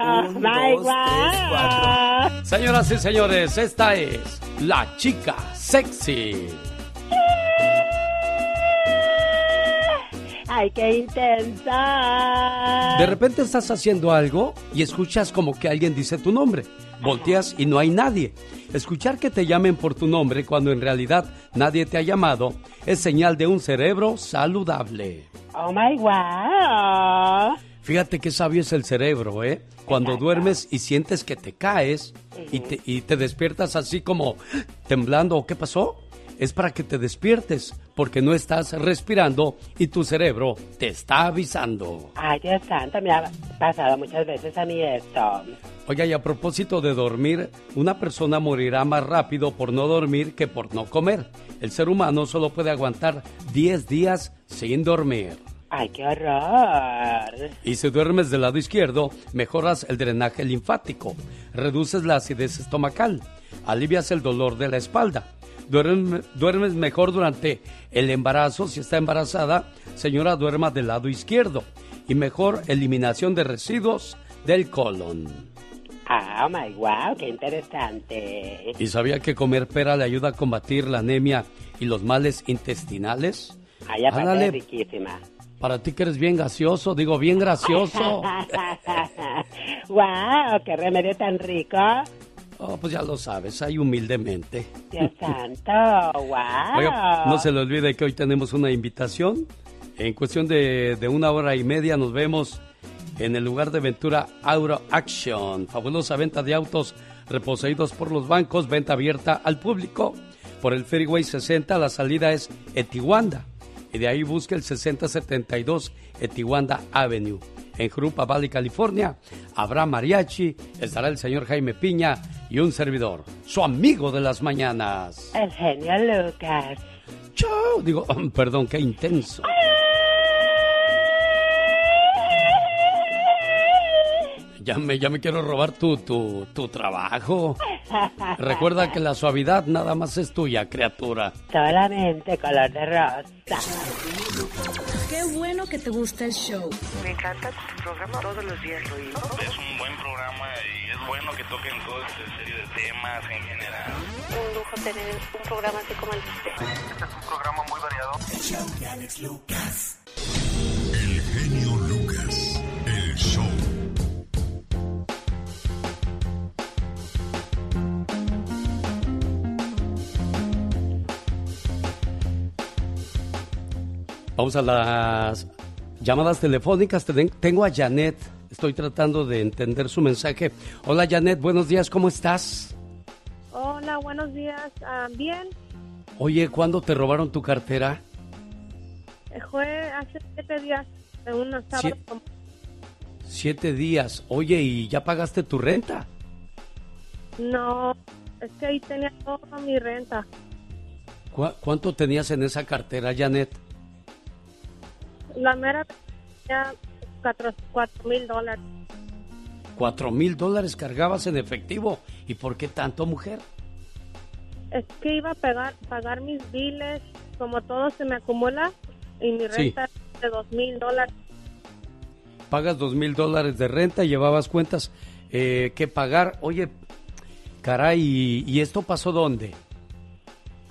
Oh, my God. Señoras y señores, esta es la chica sexy. Ay, qué intensa. De repente estás haciendo algo y escuchas como que alguien dice tu nombre. Volteas y no hay nadie. Escuchar que te llamen por tu nombre cuando en realidad nadie te ha llamado es señal de un cerebro saludable. Oh my wow. Fíjate qué sabio es el cerebro, ¿eh? Cuando duermes y sientes que te caes y te, y te despiertas así como temblando, ¿qué pasó? Es para que te despiertes, porque no estás respirando y tu cerebro te está avisando. Ay, Dios santo, me ha pasado muchas veces a mí esto. Oiga, y a propósito de dormir, una persona morirá más rápido por no dormir que por no comer. El ser humano solo puede aguantar 10 días sin dormir. Ay, qué horror. Y si duermes del lado izquierdo, mejoras el drenaje linfático, reduces la acidez estomacal, alivias el dolor de la espalda. Duermes, duermes mejor durante el embarazo, si está embarazada, señora, duerma del lado izquierdo. Y mejor eliminación de residuos del colon. Ah, oh my wow, qué interesante. ¿Y sabía que comer pera le ayuda a combatir la anemia y los males intestinales? Ay, aparte es riquísima. para ti que eres bien gracioso, digo bien gracioso. wow, qué remedio tan rico. Oh, pues ya lo sabes, ahí humildemente. Dios santo, wow. Oiga, no se le olvide que hoy tenemos una invitación. En cuestión de, de una hora y media nos vemos en el lugar de Ventura Auto Action. Fabulosa venta de autos reposeídos por los bancos, venta abierta al público. Por el Freeway 60 la salida es Etiwanda. Y de ahí busca el 6072 Etiwanda Avenue. En Jurupa Valley, California, habrá mariachi, estará el señor Jaime Piña y un servidor, su amigo de las mañanas. El genio Lucas. Chao. Digo, perdón, qué intenso. Ya me, ya me quiero robar tu, tu, tu trabajo. Recuerda que la suavidad nada más es tuya, criatura. Solamente color de rosa. Qué bueno que te gusta el show. Me encanta tu programa, todos los días lo oigo. Es un buen programa y es bueno que toquen toda esta serie de temas en general. Un lujo tener un programa así como el de usted. Este es un programa muy variado. El Vamos a las llamadas telefónicas. Ten- Tengo a Janet Estoy tratando de entender su mensaje. Hola Janet, buenos días, ¿cómo estás? Hola, buenos días. Ah, bien, Oye, ¿cuándo te robaron tu cartera? eh, fue hace siete días, de unos sábados. Siete días. Oye, ¿y ya pagaste tu renta? No, es que ahí tenía toda mi renta. ¿Cu- ¿Cuánto tenías en esa cartera, Janet? La mera tenía cuatro cuatro mil dólares. Cuatro mil dólares cargabas en efectivo. ¿Y por qué tanto, mujer? Es que iba a pagar, pagar mis biles, como todo se me acumula, y mi Sí. renta es de dos mil dólares. Pagas dos mil dólares de renta, llevabas cuentas eh, que pagar. Oye, caray, ¿y, y esto pasó dónde?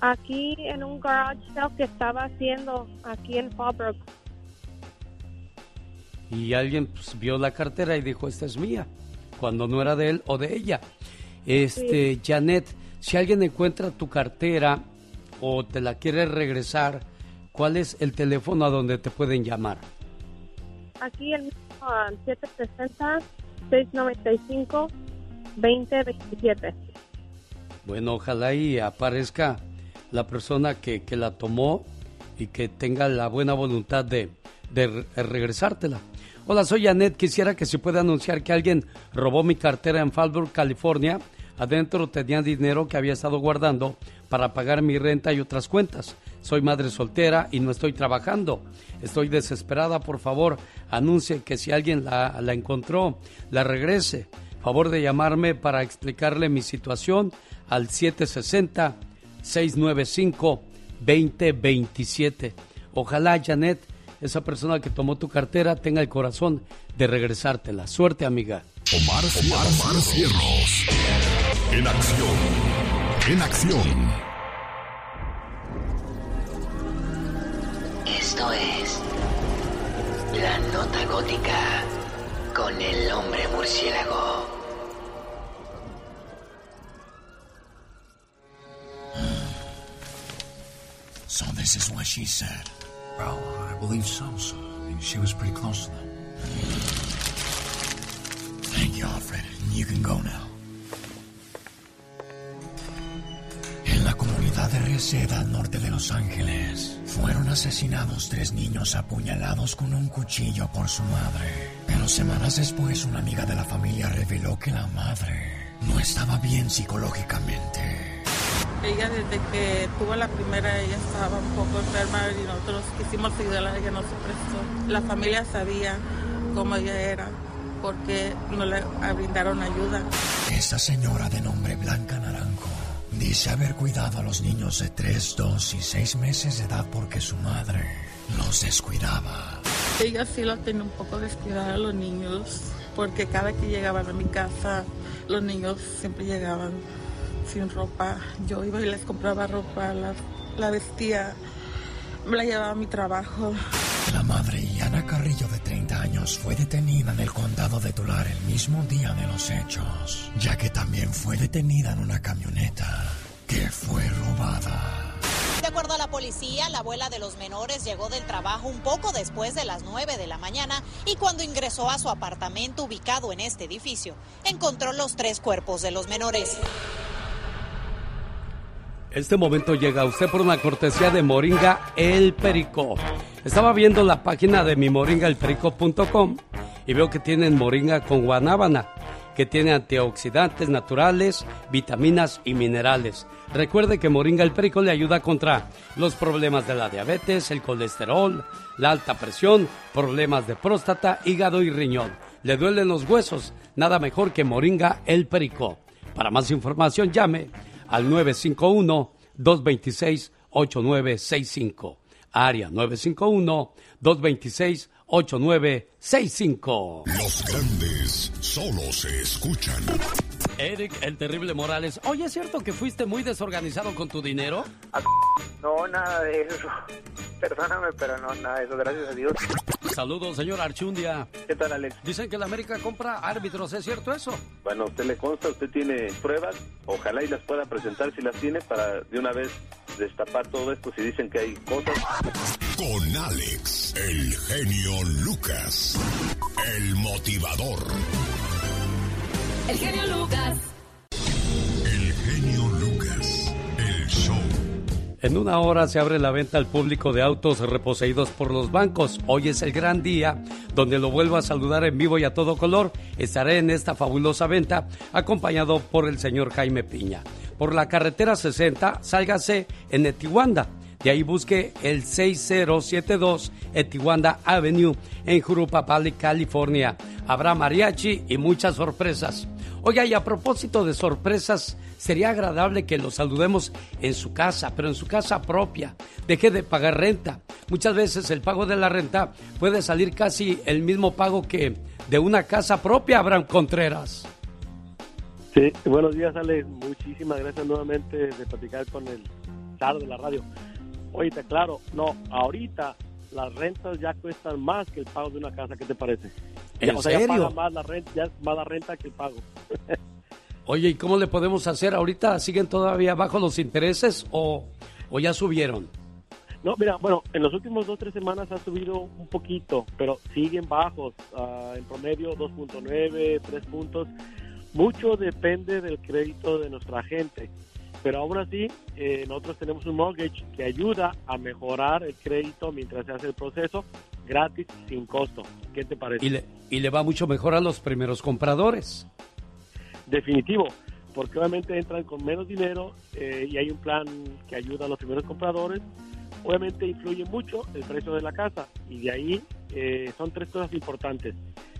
Aquí en un garage sale que estaba haciendo, aquí en Fallbrook. Y alguien pues, vio la cartera y dijo, esta es mía, cuando no era de él o de ella. Este, Janet, si alguien encuentra tu cartera o te la quiere regresar, ¿cuál es el teléfono a donde te pueden llamar? Aquí el mismo ah, 760-695-2027. Bueno, ojalá y aparezca la persona que, que la tomó y que tenga la buena voluntad de, de re- regresártela. Hola, soy Janet. Quisiera que se pueda anunciar que alguien robó mi cartera en Fallbrook, California. Adentro tenía dinero que había estado guardando para pagar mi renta y otras cuentas. Soy madre soltera y no estoy trabajando. Estoy desesperada. Por favor, anuncie que si alguien la, la encontró, la regrese. Favor de llamarme para explicarle mi situación al 760-695-2027. Ojalá, Janet, esa persona que tomó tu cartera tenga el corazón de regresártela. Suerte, amiga. Omar, Omar, Omar Cierros. En acción. En acción. Esto es La Nota Gótica con el hombre murciélago. So this is what she said. Well, I believe so, so I mean, she was pretty close. Thank you, Alfred. You can go now. En la comunidad de Reseda, al norte de Los Ángeles, fueron asesinados tres niños apuñalados con un cuchillo por su madre. Pero semanas después, una amiga de la familia reveló que la madre no estaba bien psicológicamente. Ella desde que tuvo la primera, ella estaba un poco enferma y nosotros quisimos ayudarla, ella no se prestó. La familia sabía cómo ella era, porque no le brindaron ayuda. Esta señora de nombre Blanca Naranjo dice haber cuidado a los niños de 3, 2 y 6 meses de edad porque su madre los descuidaba. Ella sí lo tenía un poco descuidada a los niños, porque cada que llegaban a mi casa, los niños siempre llegaban sin ropa. Yo iba y les compraba ropa, la, la vestía, me la llevaba a mi trabajo. La madre Yana Carrillo de 30 años fue detenida en el condado de Tular el mismo día de los hechos, ya que también fue detenida en una camioneta que fue robada. De acuerdo a la policía, la abuela de los menores llegó del trabajo un poco después de las 9 de la mañana y cuando ingresó a su apartamento ubicado en este edificio, encontró los tres cuerpos de los menores. Este momento llega a usted por una cortesía de Moringa El Perico. Estaba viendo la página de mi moringaelperico.com y veo que tienen moringa con guanábana, que tiene antioxidantes naturales, vitaminas y minerales. Recuerde que Moringa El Perico le ayuda contra los problemas de la diabetes, el colesterol, la alta presión, problemas de próstata, hígado y riñón. Le duelen los huesos, nada mejor que Moringa El Perico. Para más información llame al 951-226-8965. Área 951-226-8965. Los grandes solo se escuchan. Eric, el terrible Morales. Oye, ¿es cierto que fuiste muy desorganizado con tu dinero? No, nada de eso. Perdóname, pero no, nada de eso, gracias a Dios. Saludos, señor Archundia. ¿Qué tal, Alex? Dicen que la América compra árbitros, ¿es cierto eso? Bueno, usted le consta, usted tiene pruebas, ojalá y las pueda presentar si las tiene para de una vez destapar todo esto si dicen que hay cosas. Con Alex, el genio Lucas, el motivador. El genio Lucas. El genio Lucas, el show. En una hora se abre la venta al público de autos reposeídos por los bancos. Hoy es el gran día donde lo vuelvo a saludar en vivo y a todo color. Estaré en esta fabulosa venta acompañado por el señor Jaime Piña. Por la carretera 60, sálgase en Etiwanda. De ahí busque el 6072 Etiwanda Avenue en Jurupapali, California. Habrá mariachi y muchas sorpresas. Oiga, y a propósito de sorpresas, sería agradable que lo saludemos en su casa, pero en su casa propia. Deje de pagar renta. Muchas veces el pago de la renta puede salir casi el mismo pago que de una casa propia, Abraham Contreras. Sí, buenos días, Alex. Muchísimas gracias nuevamente de platicar con el zar de la radio. Oye, claro, no, ahorita las rentas ya cuestan más que el pago de una casa. ¿Qué te parece? ¿En Ya, o sea, ya serio? paga más la renta, ya es más la renta que el pago. Oye, ¿y cómo le podemos hacer? ¿Ahorita siguen todavía bajo los intereses o, o ya subieron? No, mira, bueno, en los últimos dos tres semanas ha subido un poquito, pero siguen bajos, ah, en promedio 2.9, 3 puntos. Mucho depende del crédito de nuestra gente, pero aún así eh, nosotros tenemos un mortgage que ayuda a mejorar el crédito mientras se hace el proceso gratis, sin costo. ¿Qué te parece? Y le, y le va mucho mejor a los primeros compradores. Definitivo, porque obviamente entran con menos dinero eh, y hay un plan que ayuda a los primeros compradores. Obviamente influye mucho el precio de la casa y de ahí eh, son tres cosas importantes.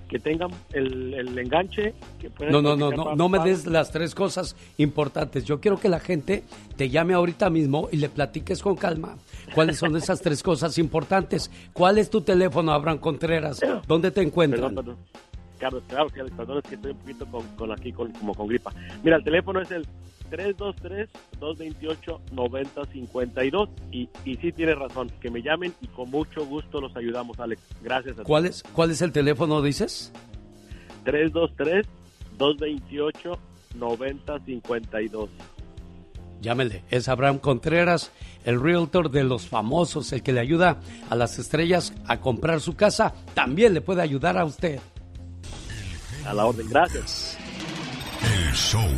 Que tengan el, el enganche, que No, no, no, no, no me des las tres cosas importantes. Yo quiero que la gente te llame ahorita mismo y le platiques con calma cuáles son esas tres cosas importantes. ¿Cuál es tu teléfono, Abraham Contreras? ¿Dónde te encuentran? Perdón, perdón. Claro, claro, que perdón, es que estoy un poquito con, con aquí con, como con gripa. Mira, el teléfono es el 323-228-9052 y, y sí tienes razón, que me llamen y con mucho gusto los ayudamos, Alex. Gracias a ti. ¿Cuál es, ¿Cuál es el teléfono, dices? 323-228-9052. Llámele, es Abraham Contreras, el realtor de los famosos, el que le ayuda a las estrellas a comprar su casa. También le puede ayudar a usted. A la orden, gracias. El show.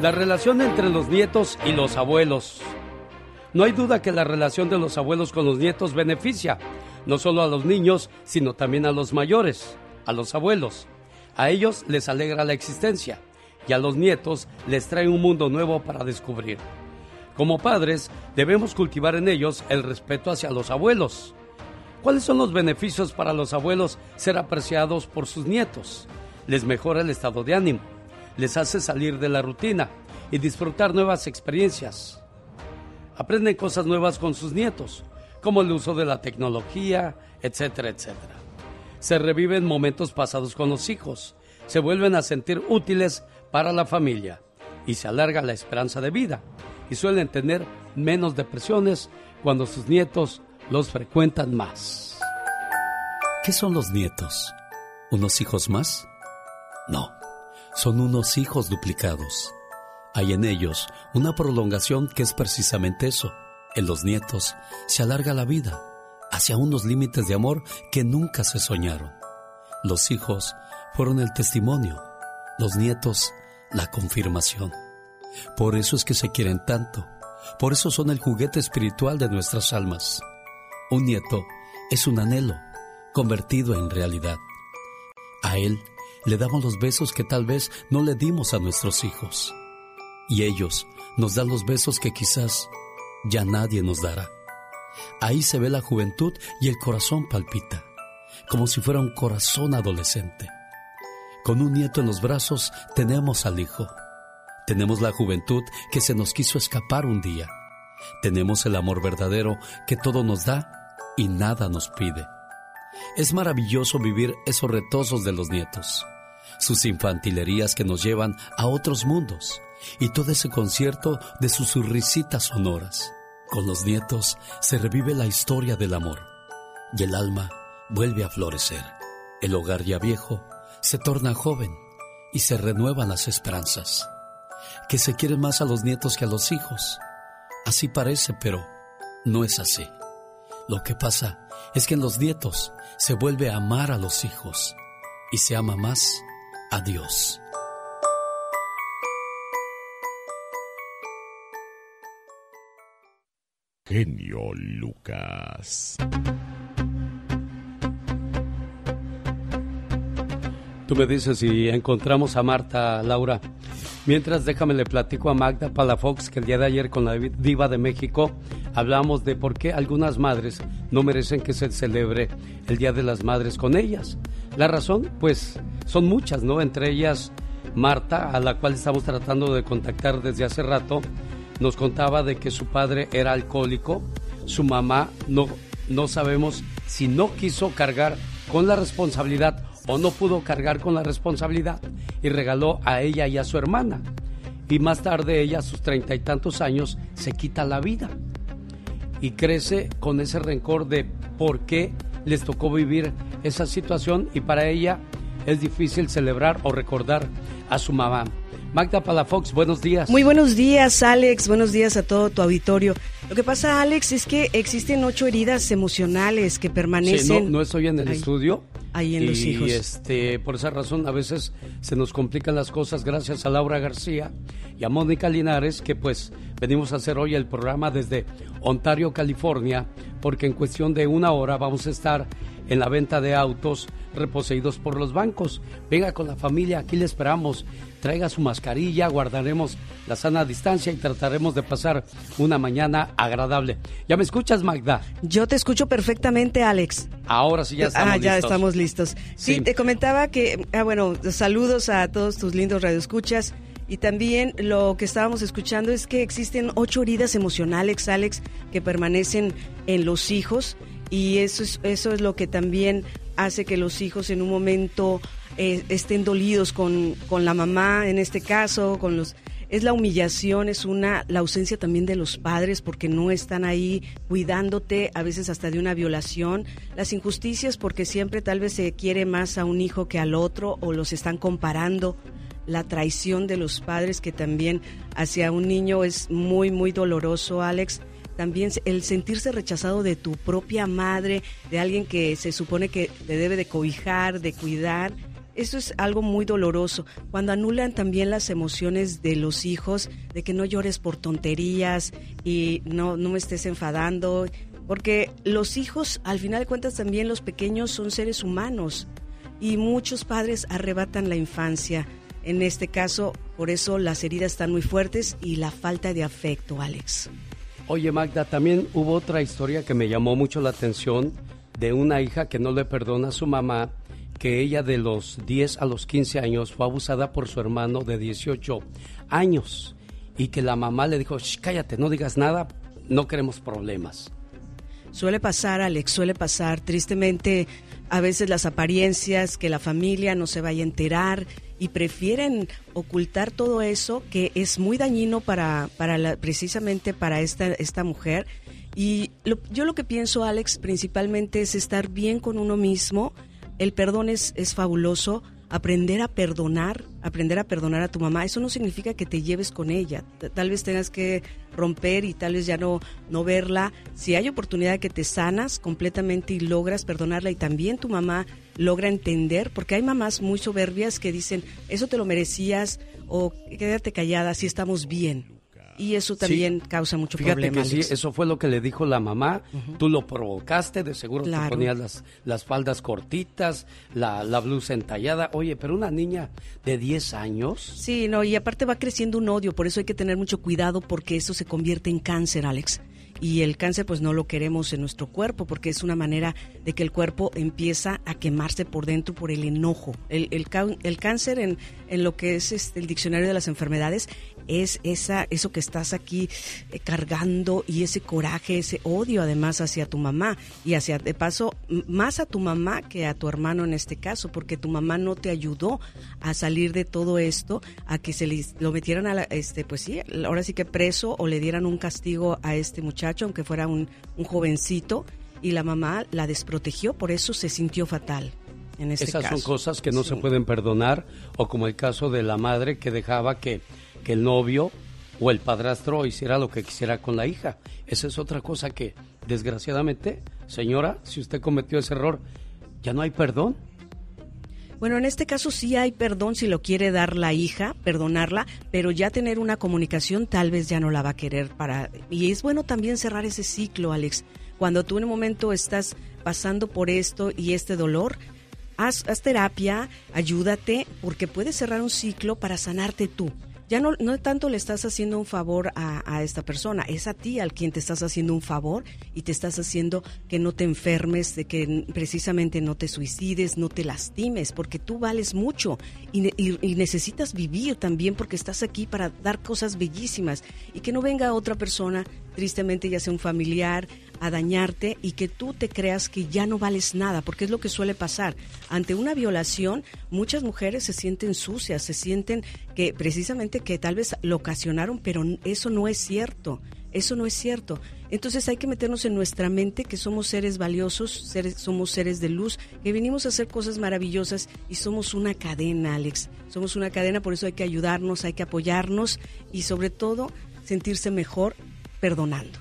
La relación entre los nietos y los abuelos. No hay duda que la relación de los abuelos con los nietos beneficia, no solo a los niños, sino también a los mayores, a los abuelos. A ellos les alegra la existencia y a los nietos les trae un mundo nuevo para descubrir. Como padres, debemos cultivar en ellos el respeto hacia los abuelos. ¿Cuáles son los beneficios para los abuelos ser apreciados por sus nietos? Les mejora el estado de ánimo, les hace salir de la rutina y disfrutar nuevas experiencias. Aprenden cosas nuevas con sus nietos, como el uso de la tecnología, etcétera, etcétera. Se reviven momentos pasados con los hijos, se vuelven a sentir útiles para la familia y se alarga la esperanza de vida y suelen tener menos depresiones cuando sus nietos los frecuentan más. ¿Qué son los nietos? ¿Unos hijos más? No, son unos hijos duplicados. Hay en ellos una prolongación que es precisamente eso. En los nietos se alarga la vida hacia unos límites de amor que nunca se soñaron. Los hijos fueron el testimonio, los nietos la confirmación. Por eso es que se quieren tanto, por eso son el juguete espiritual de nuestras almas. Un nieto es un anhelo convertido en realidad. A él le damos los besos que tal vez no le dimos a nuestros hijos. Y ellos nos dan los besos que quizás ya nadie nos dará. Ahí se ve la juventud y el corazón palpita, como si fuera un corazón adolescente. Con un nieto en los brazos tenemos al hijo. Tenemos la juventud que se nos quiso escapar un día. Tenemos el amor verdadero que todo nos da y nada nos pide. Es maravilloso vivir esos retosos de los nietos, sus infantilerías que nos llevan a otros mundos y todo ese concierto de sus risitas sonoras. Con los nietos se revive la historia del amor y el alma vuelve a florecer. El hogar ya viejo se torna joven y se renuevan las esperanzas. Que se quieren más a los nietos que a los hijos. Así parece, pero no es así. Lo que pasa es que en los nietos se vuelve a amar a los hijos y se ama más a Dios. Genio Lucas. Tú me dices si encontramos a Marta, Laura. Mientras déjame le platico a Magda Palafox que el día de ayer con la diva de México hablamos de por qué algunas madres no merecen que se celebre el Día de las Madres con ellas. La razón, pues, son muchas, ¿no? Entre ellas Marta, a la cual estamos tratando de contactar desde hace rato, nos contaba de que su padre era alcohólico, su mamá no, no sabemos si no quiso cargar con la responsabilidad o no pudo cargar con la responsabilidad y regaló a ella y a su hermana. Y más tarde ella, a sus treinta y tantos años, se quita la vida. Y crece con ese rencor de por qué les tocó vivir esa situación y para ella es difícil celebrar o recordar a su mamá. Magda Palafox, buenos días. Muy buenos días, Alex. Buenos días a todo tu auditorio. Lo que pasa, Alex, es que existen ocho heridas emocionales que permanecen. Sí, no, estoy en el estudio. Ahí en los hijos. Y este, por esa razón, a veces se nos complican las cosas gracias a Laura García y a Mónica Linares, que pues venimos a hacer hoy el programa desde Ontario, California, porque en cuestión de una hora vamos a estar en la venta de autos reposeídos por los bancos. Venga con la familia, aquí le esperamos. Traiga su mascarilla, guardaremos la sana distancia y trataremos de pasar una mañana agradable. ¿Ya me escuchas, Magda? Yo te escucho perfectamente, Alex. Ahora sí ya estamos ah, listos. ya estamos listos. Sí, te comentaba que, ah, bueno, saludos a todos tus lindos radioescuchas. Y también lo que estábamos escuchando es que existen ocho heridas emocionales, Alex, que permanecen en los hijos y eso es, eso es lo que también hace que los hijos en un momento eh, estén dolidos con, con la mamá, en este caso, con los es la humillación, es una la ausencia también de los padres porque no están ahí cuidándote, a veces hasta de una violación, las injusticias porque siempre tal vez se quiere más a un hijo que al otro o los están comparando, la traición de los padres que también hacia un niño es muy muy doloroso, Alex también el sentirse rechazado de tu propia madre, de alguien que se supone que te debe de cobijar, de cuidar. Eso es algo muy doloroso. Cuando anulan también las emociones de los hijos, de que no llores por tonterías y no, no me estés enfadando, porque los hijos, al final de cuentas, también los pequeños son seres humanos y muchos padres arrebatan la infancia. En este caso, por eso las heridas están muy fuertes y la falta de afecto, Alex. Oye Magda, también hubo otra historia que me llamó mucho la atención de una hija que no le perdona a su mamá que ella de los 10 a los 15 años fue abusada por su hermano de 18 años y que la mamá le dijo, cállate, no digas nada, no queremos problemas. Suele pasar, Alex, suele pasar. Tristemente, a veces las apariencias, que la familia no se vaya a enterar y prefieren ocultar todo eso que es muy dañino para, para precisamente para esta, esta mujer. Y yo lo que pienso, Alex, principalmente es estar bien con uno mismo. El perdón es, es fabuloso, aprender a perdonar, aprender a perdonar a tu mamá, eso no significa que te lleves con ella. Tal vez tengas que romper y tal vez ya no, no verla. Si hay oportunidad que te sanas completamente y logras perdonarla y también tu mamá logra entender, porque hay mamás muy soberbias que dicen, eso te lo merecías o quédate callada, si estamos bien y eso también causa mucho Fíjate problema. Que sí, eso fue lo que le dijo la mamá. Tú lo provocaste, de seguro te ponías las, las faldas cortitas, la, la blusa entallada. Oye, pero una niña de 10 años. Sí, no, y aparte va creciendo un odio, por eso hay que tener mucho cuidado porque eso se convierte en cáncer, Alex y el cáncer pues no lo queremos en nuestro cuerpo porque es una manera de que el cuerpo empieza a quemarse por dentro por el enojo. El, el, el cáncer en, en, lo que es este, el diccionario de las enfermedades es esa, eso que estás aquí eh, cargando y ese coraje, ese odio además hacia tu mamá y hacia, de paso, más a tu mamá que a tu hermano en este caso, porque tu mamá no te ayudó a salir de todo esto, a que se le, lo metieran a la, este, pues sí, ahora sí que preso o le dieran un castigo a este muchacho, aunque fuera un, un jovencito, y la mamá la desprotegió, por eso se sintió fatal. En este Esas caso. son cosas que no sí. se pueden perdonar, o como el caso de la madre que dejaba que que el novio o el padrastro hiciera lo que quisiera con la hija. Esa es otra cosa que, desgraciadamente, señora, si usted cometió ese error, ya no hay perdón. Bueno, en este caso sí hay perdón si lo quiere dar la hija, perdonarla, pero ya tener una comunicación tal vez ya no la va a querer para... Y es bueno también cerrar ese ciclo, Alex. Cuando tú en un momento estás pasando por esto y este dolor, haz, haz terapia, ayúdate, porque puedes cerrar un ciclo para sanarte tú ya no, no tanto le estás haciendo un favor a, esta persona, es a ti al quien te estás haciendo un favor y te estás haciendo que no te enfermes, de que precisamente no te suicides, no te lastimes, porque tú vales mucho y, y necesitas vivir también porque estás aquí para dar cosas bellísimas y que no venga otra persona, tristemente ya sea un familiar, a dañarte y que tú te creas que ya no vales nada, porque es lo que suele pasar. Ante una violación, muchas mujeres se sienten sucias, se sienten que precisamente que tal vez lo ocasionaron, pero eso no es cierto. Eso no es cierto. Entonces hay que meternos en nuestra mente que somos seres valiosos, seres, somos seres de luz, que venimos a hacer cosas maravillosas y somos una cadena, Alex. Somos una cadena, por eso hay que ayudarnos, hay que apoyarnos y sobre todo sentirse mejor perdonando.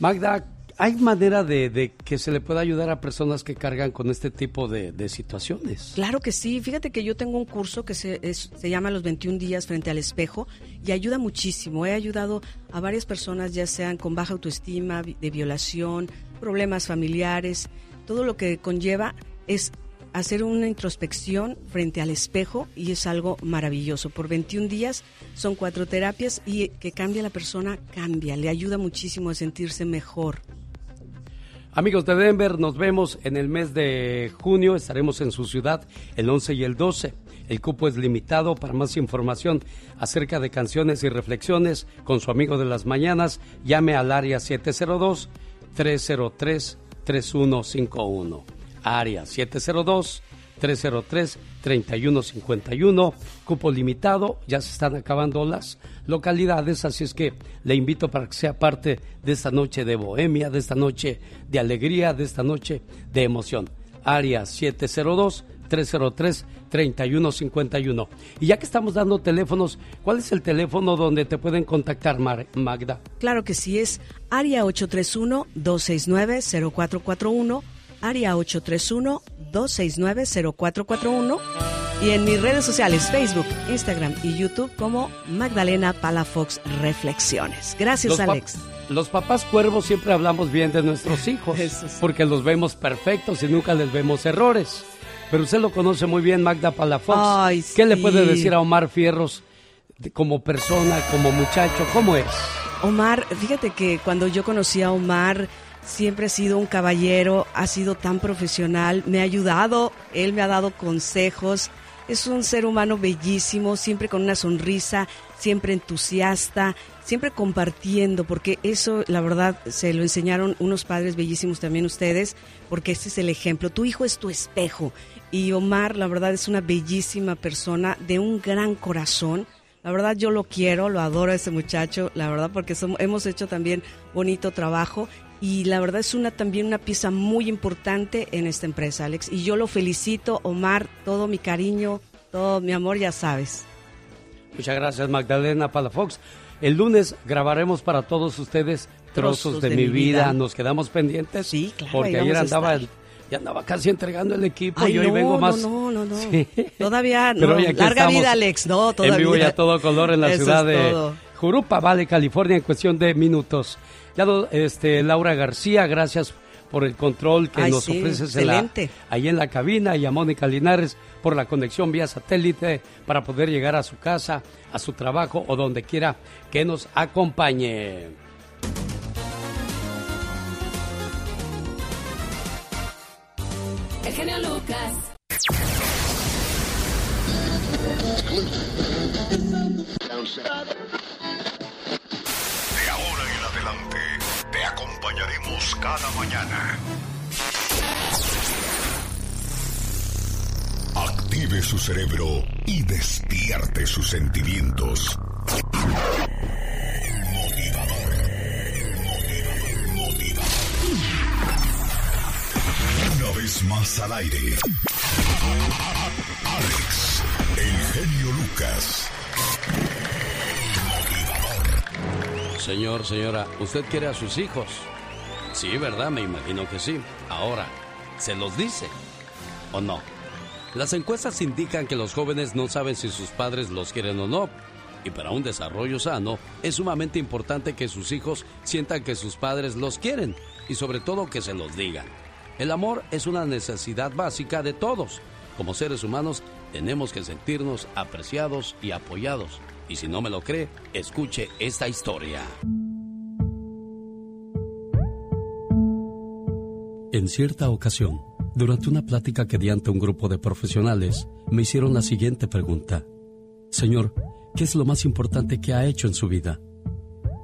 Magda, ¿hay manera de, que se le pueda ayudar a personas que cargan con este tipo de, situaciones? Claro que sí. Fíjate que yo tengo un curso que se, se llama Los 21 días frente al espejo y ayuda muchísimo. He ayudado a varias personas, ya sean con baja autoestima, de violación, problemas familiares. Todo lo que conlleva es hacer una introspección frente al espejo y es algo maravilloso. Por 21 días son cuatro terapias y que cambia la persona, cambia, le ayuda muchísimo a sentirse mejor. Amigos de Denver, nos vemos en el mes de junio, estaremos en su ciudad el 11 y el 12. El cupo es limitado. Para más información acerca de canciones y reflexiones con su amigo de las mañanas, llame al área 702 303 3151 área 702-303-3151, cupo limitado, ya se están acabando las localidades, así es que le invito para que sea parte de esta noche de bohemia, de esta noche de alegría, de esta noche de emoción. Área 702 303-3151. Y ya que estamos dando teléfonos, ¿cuál es el teléfono donde te pueden contactar, Magda? Claro que sí, es área 831-269-0441 área 831-269-0441 y en mis redes sociales, Facebook, Instagram y YouTube como Magdalena Palafox Reflexiones. Gracias, Alex. los papás cuervos siempre hablamos bien de nuestros hijos porque los vemos perfectos y nunca les vemos errores. Pero usted lo conoce muy bien, Magda Palafox. ¿Qué le puede decir a Omar Fierros como persona, como muchacho? ¿Cómo es? Omar, fíjate que cuando yo conocí a Omar, siempre ha sido un caballero, ha sido tan profesional, me ha ayudado, él me ha dado consejos. Es un ser humano bellísimo, siempre con una sonrisa, siempre entusiasta, siempre compartiendo, porque eso, la verdad, se lo enseñaron unos padres bellísimos también ustedes, porque este es el ejemplo. Tu hijo es tu espejo. Y Omar, la verdad, es una bellísima persona, de un gran corazón. La verdad yo lo quiero, lo adoro a ese muchacho, la verdad porque hemos hecho también bonito trabajo y la verdad es una también una pieza muy importante en esta empresa, Alex. Y yo lo felicito, Omar, todo mi cariño, todo mi amor, ya sabes. Muchas gracias, Magdalena Palafox. El lunes grabaremos para todos ustedes trozos, de, mi vida. Nos quedamos pendientes. Sí, claro. Porque ayer andaba, ya andaba casi entregando el equipo y hoy vengo más. No, no, no. Todavía no. Larga vida, Alex. No, todavía. En vivo ya todo color en la ciudad de Jurupa, Vale, California, en cuestión de minutos. Ya este, Laura García, gracias por el control que nos ofreces ahí en la cabina y a Mónica Linares por la conexión vía satélite para poder llegar a su casa, a su trabajo o donde quiera que nos acompañe. El Lucas. Acompañaremos cada mañana. Active su cerebro y despierte sus sentimientos. Una vez más al aire. Alex, el genio Lucas. Señor, señora, ¿usted quiere a sus hijos? Sí, ¿verdad? Me imagino que sí. Ahora, ¿se los dice o no? Las encuestas indican que los jóvenes no saben si sus padres los quieren o no. Y para un desarrollo sano es sumamente importante que sus hijos sientan que sus padres los quieren y sobre todo que se los digan. El amor es una necesidad básica de todos. Como seres humanos tenemos que sentirnos apreciados y apoyados. Y si no me lo cree, escuche esta historia. En cierta ocasión, durante una plática que di ante un grupo de profesionales, me hicieron la siguiente pregunta. Señor, ¿qué es lo más importante que ha hecho en su vida?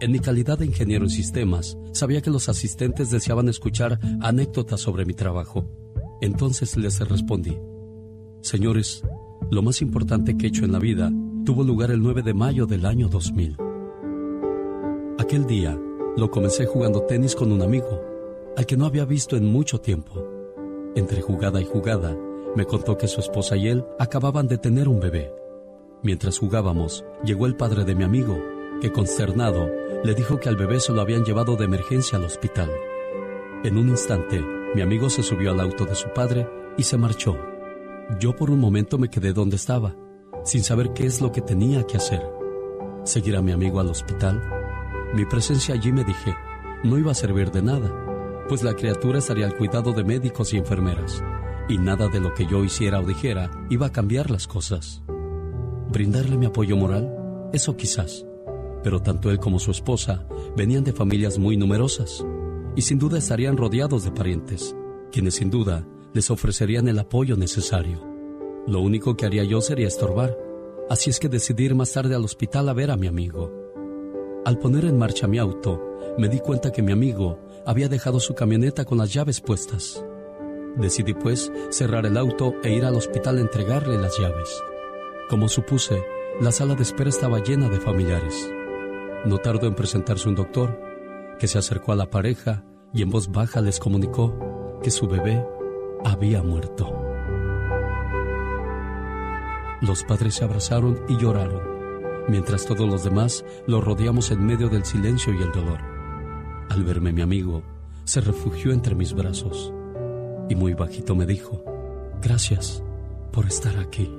En mi calidad de ingeniero en sistemas, sabía que los asistentes deseaban escuchar anécdotas sobre mi trabajo. Entonces les respondí, Señores, lo más importante que he hecho en la vida tuvo lugar el 9 de mayo del año 2000. Aquel día lo comencé jugando tenis con un amigo, al que no había visto en mucho tiempo. Entre jugada y jugada, me contó que su esposa y él acababan de tener un bebé. Mientras jugábamos, llegó el padre de mi amigo, que consternado le dijo que al bebé se lo habían llevado de emergencia al hospital. En un instante, mi amigo se subió al auto de su padre y se marchó. Yo por un momento me quedé donde estaba, sin saber qué es lo que tenía que hacer. ¿Seguir a mi amigo al hospital? Mi presencia allí me dije, no iba a servir de nada pues la criatura estaría al cuidado de médicos y enfermeras, y nada de lo que yo hiciera o dijera iba a cambiar las cosas. Brindarle mi apoyo moral, eso quizás, pero tanto él como su esposa venían de familias muy numerosas, y sin duda estarían rodeados de parientes, quienes sin duda les ofrecerían el apoyo necesario. Lo único que haría yo sería estorbar, así es que decidí ir más tarde al hospital a ver a mi amigo. Al poner en marcha mi auto, me di cuenta que mi amigo había dejado su camioneta con las llaves puestas. Decidí pues cerrar el auto e ir al hospital a entregarle las llaves. Como supuse, la sala de espera estaba llena de familiares. No tardó en presentarse un doctor, que se acercó a la pareja y en voz baja les comunicó que su bebé había muerto. Los padres se abrazaron y lloraron, mientras todos los demás lo rodeamos en medio del silencio y el dolor. Al verme mi amigo, se refugió entre mis brazos y muy bajito me dijo, gracias por estar aquí.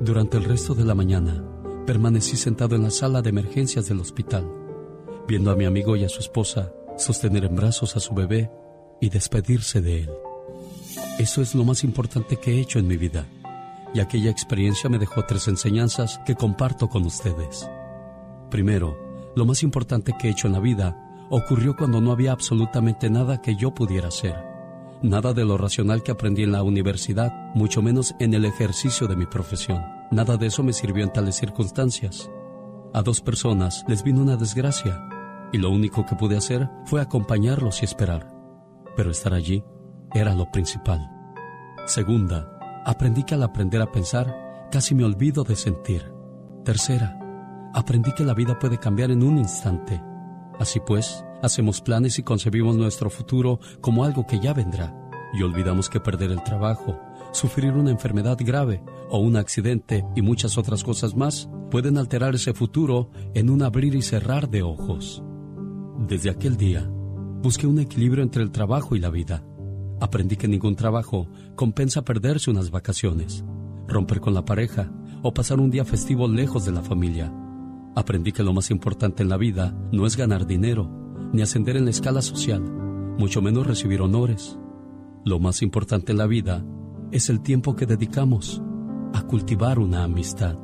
Durante el resto de la mañana, permanecí sentado en la sala de emergencias del hospital, viendo a mi amigo y a su esposa sostener en brazos a su bebé y despedirse de él. Eso es lo más importante que he hecho en mi vida, y aquella experiencia me dejó tres enseñanzas que comparto con ustedes. Primero, lo más importante que he hecho en la vida ocurrió cuando no había absolutamente nada que yo pudiera hacer. Nada de lo racional que aprendí en la universidad, mucho menos en el ejercicio de mi profesión. Nada de eso me sirvió en tales circunstancias. A dos personas les vino una desgracia y lo único que pude hacer fue acompañarlos y esperar. Pero estar allí era lo principal. Segunda, aprendí que al aprender a pensar, casi me olvido de sentir. Tercera, aprendí que la vida puede cambiar en un instante Así pues, hacemos planes y concebimos nuestro futuro como algo que ya vendrá, y olvidamos que perder el trabajo, sufrir una enfermedad grave o un accidente y muchas otras cosas más pueden alterar ese futuro en un abrir y cerrar de ojos. Desde aquel día, busqué un equilibrio entre el trabajo y la vida. Aprendí que ningún trabajo compensa perderse unas vacaciones, romper con la pareja o pasar un día festivo lejos de la familia Aprendí que lo más importante en la vida no es ganar dinero, ni ascender en la escala social, mucho menos recibir honores. Lo más importante en la vida es el tiempo que dedicamos a cultivar una amistad.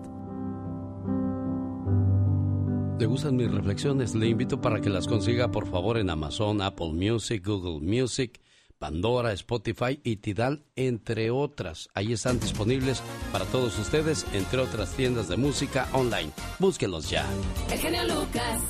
¿Le gustan mis reflexiones? Le invito para que las consiga por favor en Amazon, Apple Music, Google Music Pandora, Spotify y Tidal, entre otras. Ahí están disponibles para todos ustedes, entre otras tiendas de música online. Búsquenlos ya. El genio Lucas.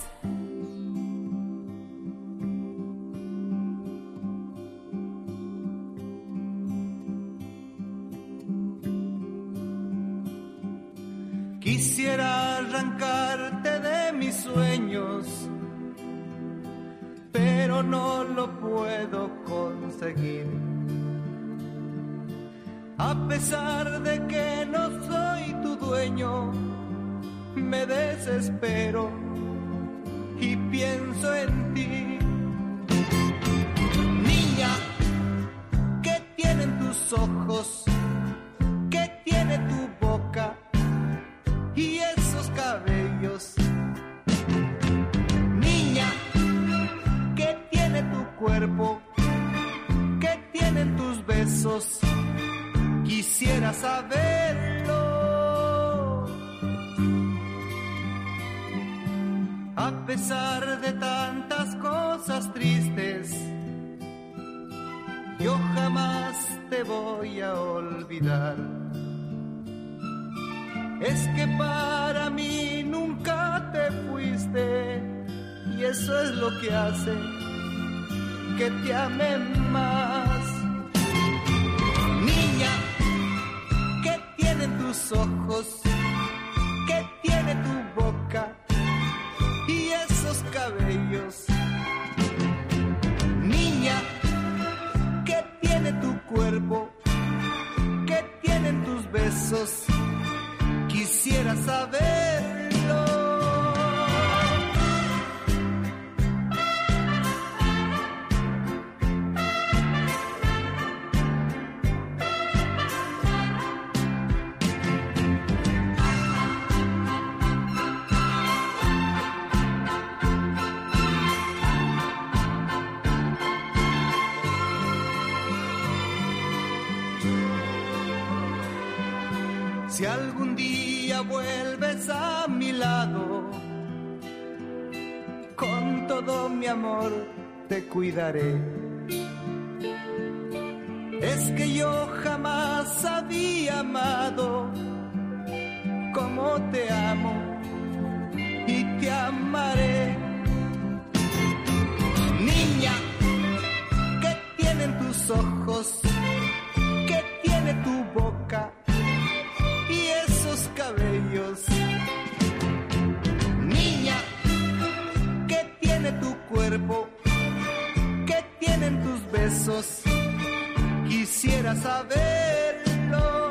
No lo puedo conseguir. A pesar de que no soy tu dueño, me desespero y pienso en ti. Niña, ¿qué tienen tus ojos? Quisiera saberlo. A pesar de tantas cosas tristes, yo jamás te voy a olvidar. Es que para mí nunca te fuiste y eso es lo que hace que te ame más. Ojos? ¿Qué tiene tu boca? Y esos cabellos. Niña, ¿qué tiene tu cuerpo? ¿Qué tienen tus besos? Quisiera saberlo. Te cuidaré. Es que yo jamás había amado como te amo y te amaré. Saberlo.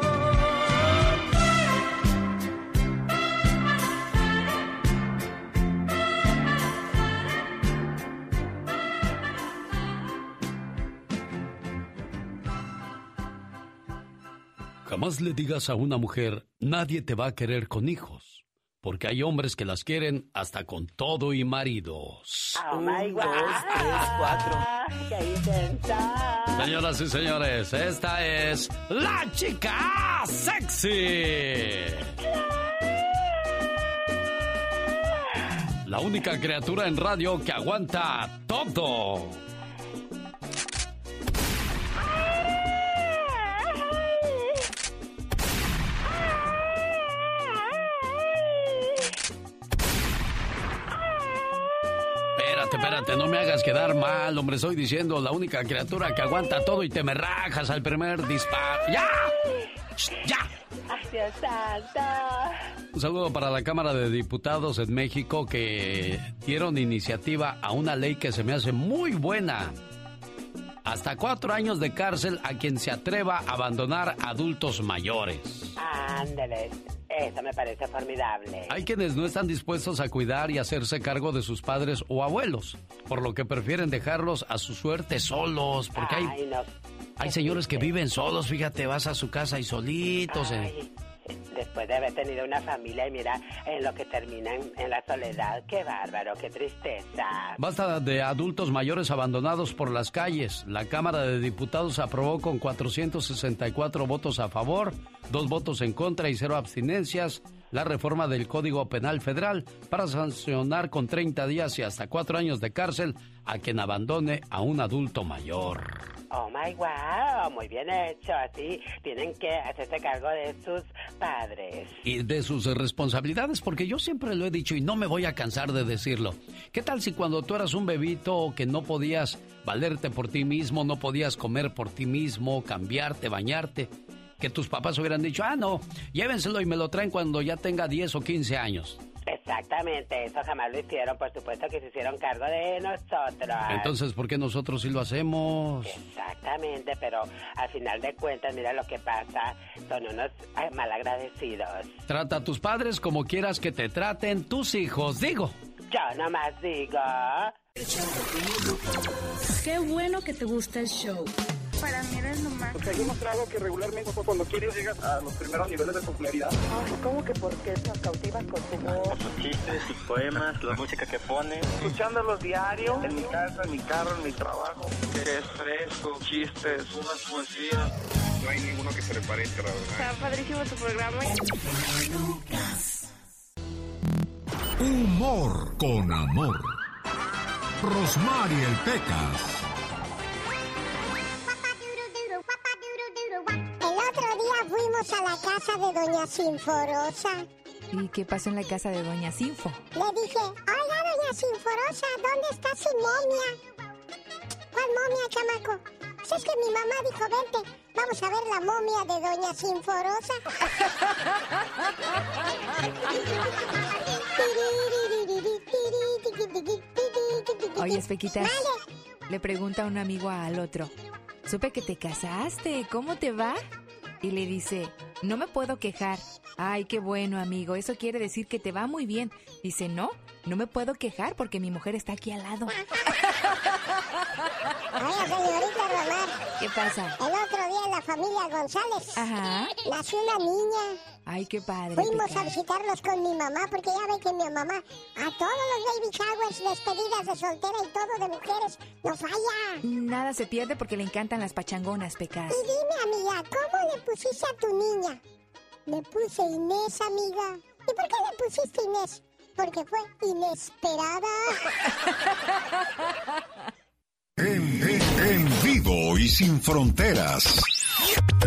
Jamás le digas a una mujer, nadie te va a querer con hijos. Porque hay hombres que las quieren hasta con todo y maridos. Oh my God. ¡Qué intensa! Señoras y señores, esta es la chica sexy. La única criatura en radio que aguanta todo. Espérate, espérate, no me hagas quedar mal, hombre. Estoy diciendo la única criatura que aguanta todo y te me rajas al primer disparo. ¡Ya! ¡Ya! ¡Ay, Dios santo! Un saludo para la Cámara de Diputados en México que dieron iniciativa a una ley que se me hace muy buena. Hasta cuatro años de cárcel a quien se atreva a abandonar adultos mayores. Ándale, eso me parece formidable. Hay quienes no están dispuestos a cuidar y hacerse cargo de sus padres o abuelos, por lo que prefieren dejarlos a su suerte solos, porque hay, Ay, no. hay señores que viven solos, fíjate, vas a su casa y solitos. eh. Después de haber tenido una familia y mira en lo que terminan en la soledad, qué bárbaro, qué tristeza. Basta de adultos mayores abandonados por las calles. La Cámara de Diputados aprobó con 464 votos a favor, dos votos en contra y cero abstinencias la reforma del Código Penal Federal para sancionar con 30 días y hasta cuatro años de cárcel a quien abandone a un adulto mayor. Oh my wow, muy bien hecho. Así tienen que hacerse cargo de sus padres. y de sus responsabilidades, porque yo siempre lo he dicho y no me voy a cansar de decirlo. ¿Qué tal si cuando tú eras un bebito que no podías valerte por ti mismo, no podías comer por ti mismo, cambiarte, bañarte, que tus papás hubieran dicho, ah, no, llévenselo y me lo traen cuando ya tenga 10 o 15 años? Exactamente, eso jamás lo hicieron, por supuesto que se hicieron cargo de nosotros. Entonces, ¿por qué nosotros sí lo hacemos? Exactamente, pero al final de cuentas, mira lo que pasa, son unos malagradecidos. Trata a tus padres como quieras que te traten tus hijos, digo. Yo nomás digo. Qué bueno que te gusta el show. Para mí eres lo más. Porque hay demostrado que regularmente cuando quieres llegas a los primeros niveles de popularidad. Ay, ¿cómo que por qué nos cautivas con tu voz? Sus chistes, sus poemas, la música que pone. Escuchándolos diario, en mi casa, en mi carro, en mi trabajo. Es fresco, chistes, unas poesías. No hay ninguno que se le parezca, la verdad. Está padrísimo tu programa. Humor con amor. Rosmarie el Pecas. Fuimos a la casa de Doña Sinforosa. ¿Y qué pasó en la casa de Doña Sinfo? Le dije, oiga, Doña Sinforosa, ¿dónde está su momia? ¿Cuál momia, chamaco? Pues es que mi mamá dijo, vente, vamos a ver la momia de Doña Sinforosa. Oye, Espequitas, le pregunta un amigo al otro, supe que te casaste, ¿cómo te va? Y le dice, no me puedo quejar. Ay, qué bueno, amigo, eso quiere decir que te va muy bien. Dice, no, no me puedo quejar porque mi mujer está aquí al lado. Señorita Romar. ¿Qué pasa? El otro día en la familia González Ajá. nació una niña. Ay, qué padre. Fuimos a visitarlos con mi mamá porque ya ve que mi mamá a todos los baby showers, despedidas de soltera y todo de mujeres, no falla. Nada se pierde porque le encantan las pachangonas, Pecas. Y dime, amiga, ¿cómo le pusiste a tu niña? Le puse Inés, amiga. ¿Y por qué le pusiste Inés? Porque fue inesperada. En, en- en vivo y sin fronteras.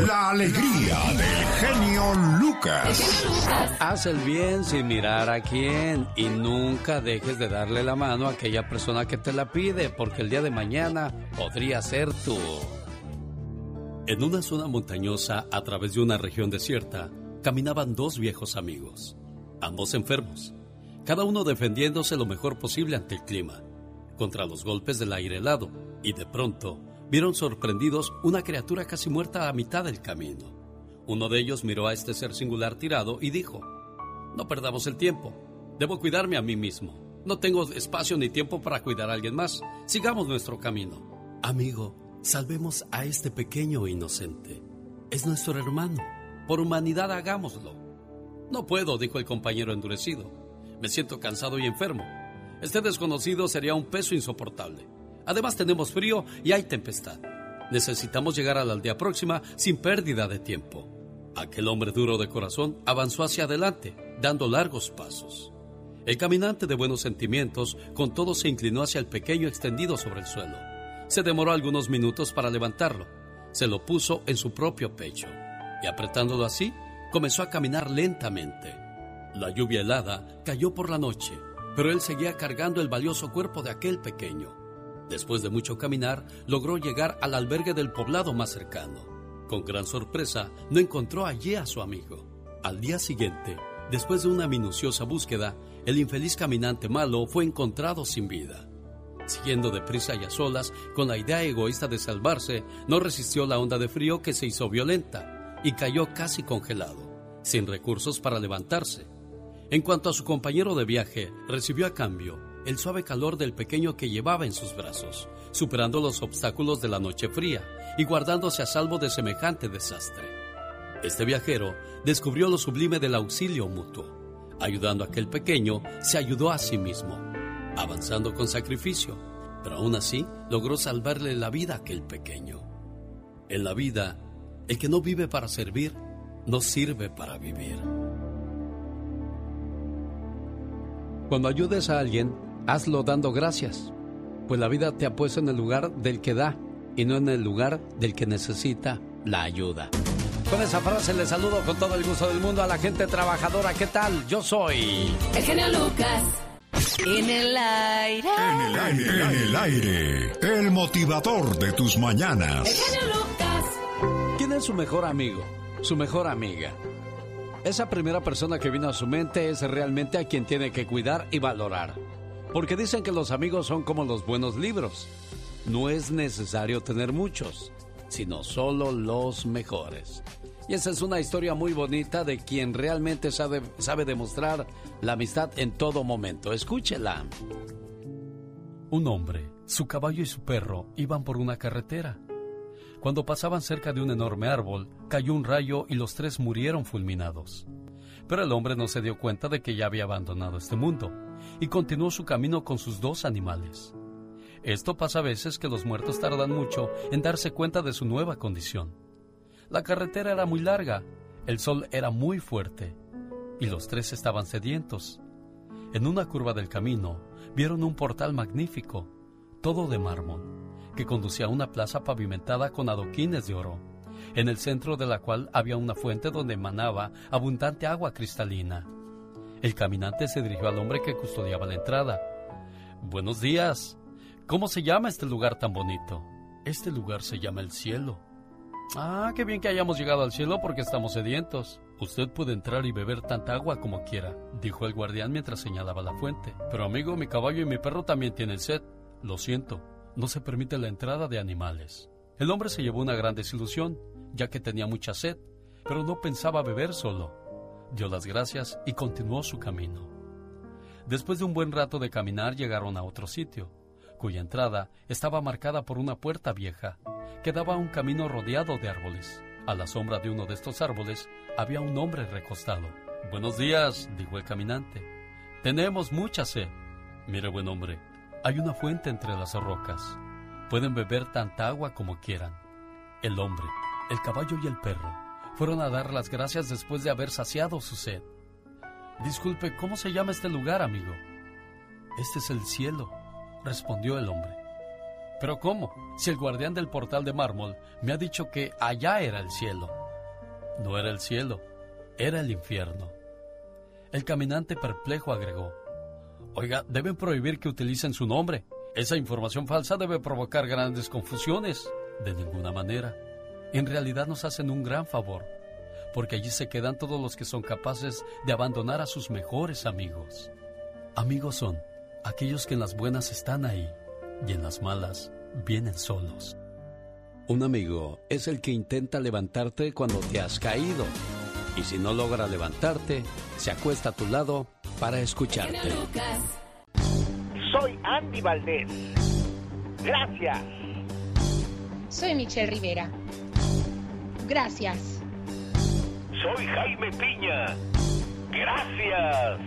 La alegría del genio Lucas. Haz el bien sin mirar a quién y nunca dejes de darle la mano a aquella persona que te la pide, porque el día de mañana podría ser tú. En una zona montañosa, a través de una región desierta, caminaban dos viejos amigos, ambos enfermos, cada uno defendiéndose lo mejor posible ante el clima, contra los golpes del aire helado, y de pronto vieron sorprendidos una criatura casi muerta a mitad del camino. Uno de ellos miró a este ser singular tirado y dijo, No perdamos el tiempo, debo cuidarme a mí mismo. No tengo espacio ni tiempo para cuidar a alguien más. Sigamos nuestro camino. Amigo, salvemos a este pequeño inocente. Es nuestro hermano. Por humanidad hagámoslo. No puedo, dijo el compañero endurecido. Me siento cansado y enfermo. Este desconocido sería un peso insoportable. Además tenemos frío y hay tempestad. Necesitamos llegar a la aldea próxima sin pérdida de tiempo. Aquel hombre duro de corazón avanzó hacia adelante, dando largos pasos. El caminante de buenos sentimientos con todo se inclinó hacia el pequeño extendido sobre el suelo. Se demoró algunos minutos para levantarlo. Se lo puso en su propio pecho y apretándolo así, comenzó a caminar lentamente. La lluvia helada cayó por la noche, pero él seguía cargando el valioso cuerpo de aquel pequeño. Después de mucho caminar, logró llegar al albergue del poblado más cercano. Con gran sorpresa, no encontró allí a su amigo. Al día siguiente, después de una minuciosa búsqueda, el infeliz caminante malo fue encontrado sin vida. Siguiendo deprisa y a solas, con la idea egoísta de salvarse, no resistió la onda de frío que se hizo violenta y cayó casi congelado, sin recursos para levantarse. En cuanto a su compañero de viaje, recibió a cambio el suave calor del pequeño que llevaba en sus brazos, superando los obstáculos de la noche fría y guardándose a salvo de semejante desastre. Este viajero descubrió lo sublime del auxilio mutuo. Ayudando a aquel pequeño, se ayudó a sí mismo, avanzando con sacrificio, pero aún así logró salvarle la vida a aquel pequeño. En la vida, el que no vive para servir, no sirve para vivir. Cuando ayudes a alguien, hazlo dando gracias, pues la vida te ha puesto en el lugar del que da y no en el lugar del que necesita la ayuda. Con esa frase le saludo con todo el gusto del mundo a la gente trabajadora. ¿Qué tal? Yo soy... El genio Lucas. En el aire. En el aire. En el aire. El motivador de tus mañanas. El genio Lucas. ¿Quién es su mejor amigo? Su mejor amiga. Esa primera persona que vino a su mente es realmente a quien tiene que cuidar y valorar. Porque dicen que los amigos son como los buenos libros. No es necesario tener muchos, sino solo los mejores. Y esa es una historia muy bonita de quien realmente sabe, sabe demostrar la amistad en todo momento. Escúchela. Un hombre, su caballo y su perro iban por una carretera. Cuando pasaban cerca de un enorme árbol, cayó un rayo y los tres murieron fulminados. Pero el hombre no se dio cuenta de que ya había abandonado este mundo y continuó su camino con sus dos animales. Esto pasa a veces que los muertos tardan mucho en darse cuenta de su nueva condición. La carretera era muy larga, el sol era muy fuerte y los tres estaban sedientos. En una curva del camino vieron un portal magnífico, todo de mármol, que conducía a una plaza pavimentada con adoquines de oro, en el centro de la cual había una fuente donde emanaba abundante agua cristalina. El caminante se dirigió al hombre que custodiaba la entrada. Buenos días. ¿Cómo se llama este lugar tan bonito? Este lugar se llama el cielo. Ah, qué bien que hayamos llegado al cielo porque estamos sedientos. Usted puede entrar y beber tanta agua como quiera, dijo el guardián mientras señalaba la fuente. Pero amigo, mi caballo y mi perro también tienen sed. Lo siento, no se permite la entrada de animales. El hombre se llevó una gran desilusión, ya que tenía mucha sed, pero no pensaba beber solo. Dio las gracias y continuó su camino. Después de un buen rato de caminar llegaron a otro sitio, cuya entrada estaba marcada por una puerta vieja que daba a un camino rodeado de árboles. A la sombra de uno de estos árboles había un hombre recostado. Buenos días, dijo el caminante. Tenemos mucha sed. Mire, buen hombre, hay una fuente entre las rocas. Pueden beber tanta agua como quieran. El hombre, el caballo y el perro fueron a dar las gracias después de haber saciado su sed. Disculpe, ¿cómo se llama este lugar, amigo? Este es el cielo, respondió el hombre. Pero ¿cómo? Si el guardián del portal de mármol me ha dicho que allá era el cielo. No era el cielo, era el infierno. El caminante perplejo agregó, Oiga, deben prohibir que utilicen su nombre. Esa información falsa debe provocar grandes confusiones. De ninguna manera. En realidad nos hacen un gran favor, porque allí se quedan todos los que son capaces de abandonar a sus mejores amigos. Amigos son aquellos que en las buenas están ahí y en las malas vienen solos. Un amigo es el que intenta levantarte cuando te has caído. Y si no logra levantarte, se acuesta a tu lado para escucharte. Soy Andy Valdés. Gracias. Soy Michelle Rivera. Gracias. Soy Jaime Piña. Gracias.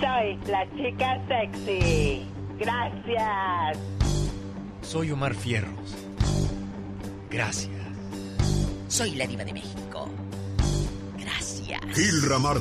Soy la chica sexy. Gracias. Soy Omar Fierros. Gracias. Soy la diva de México. Gil Ramar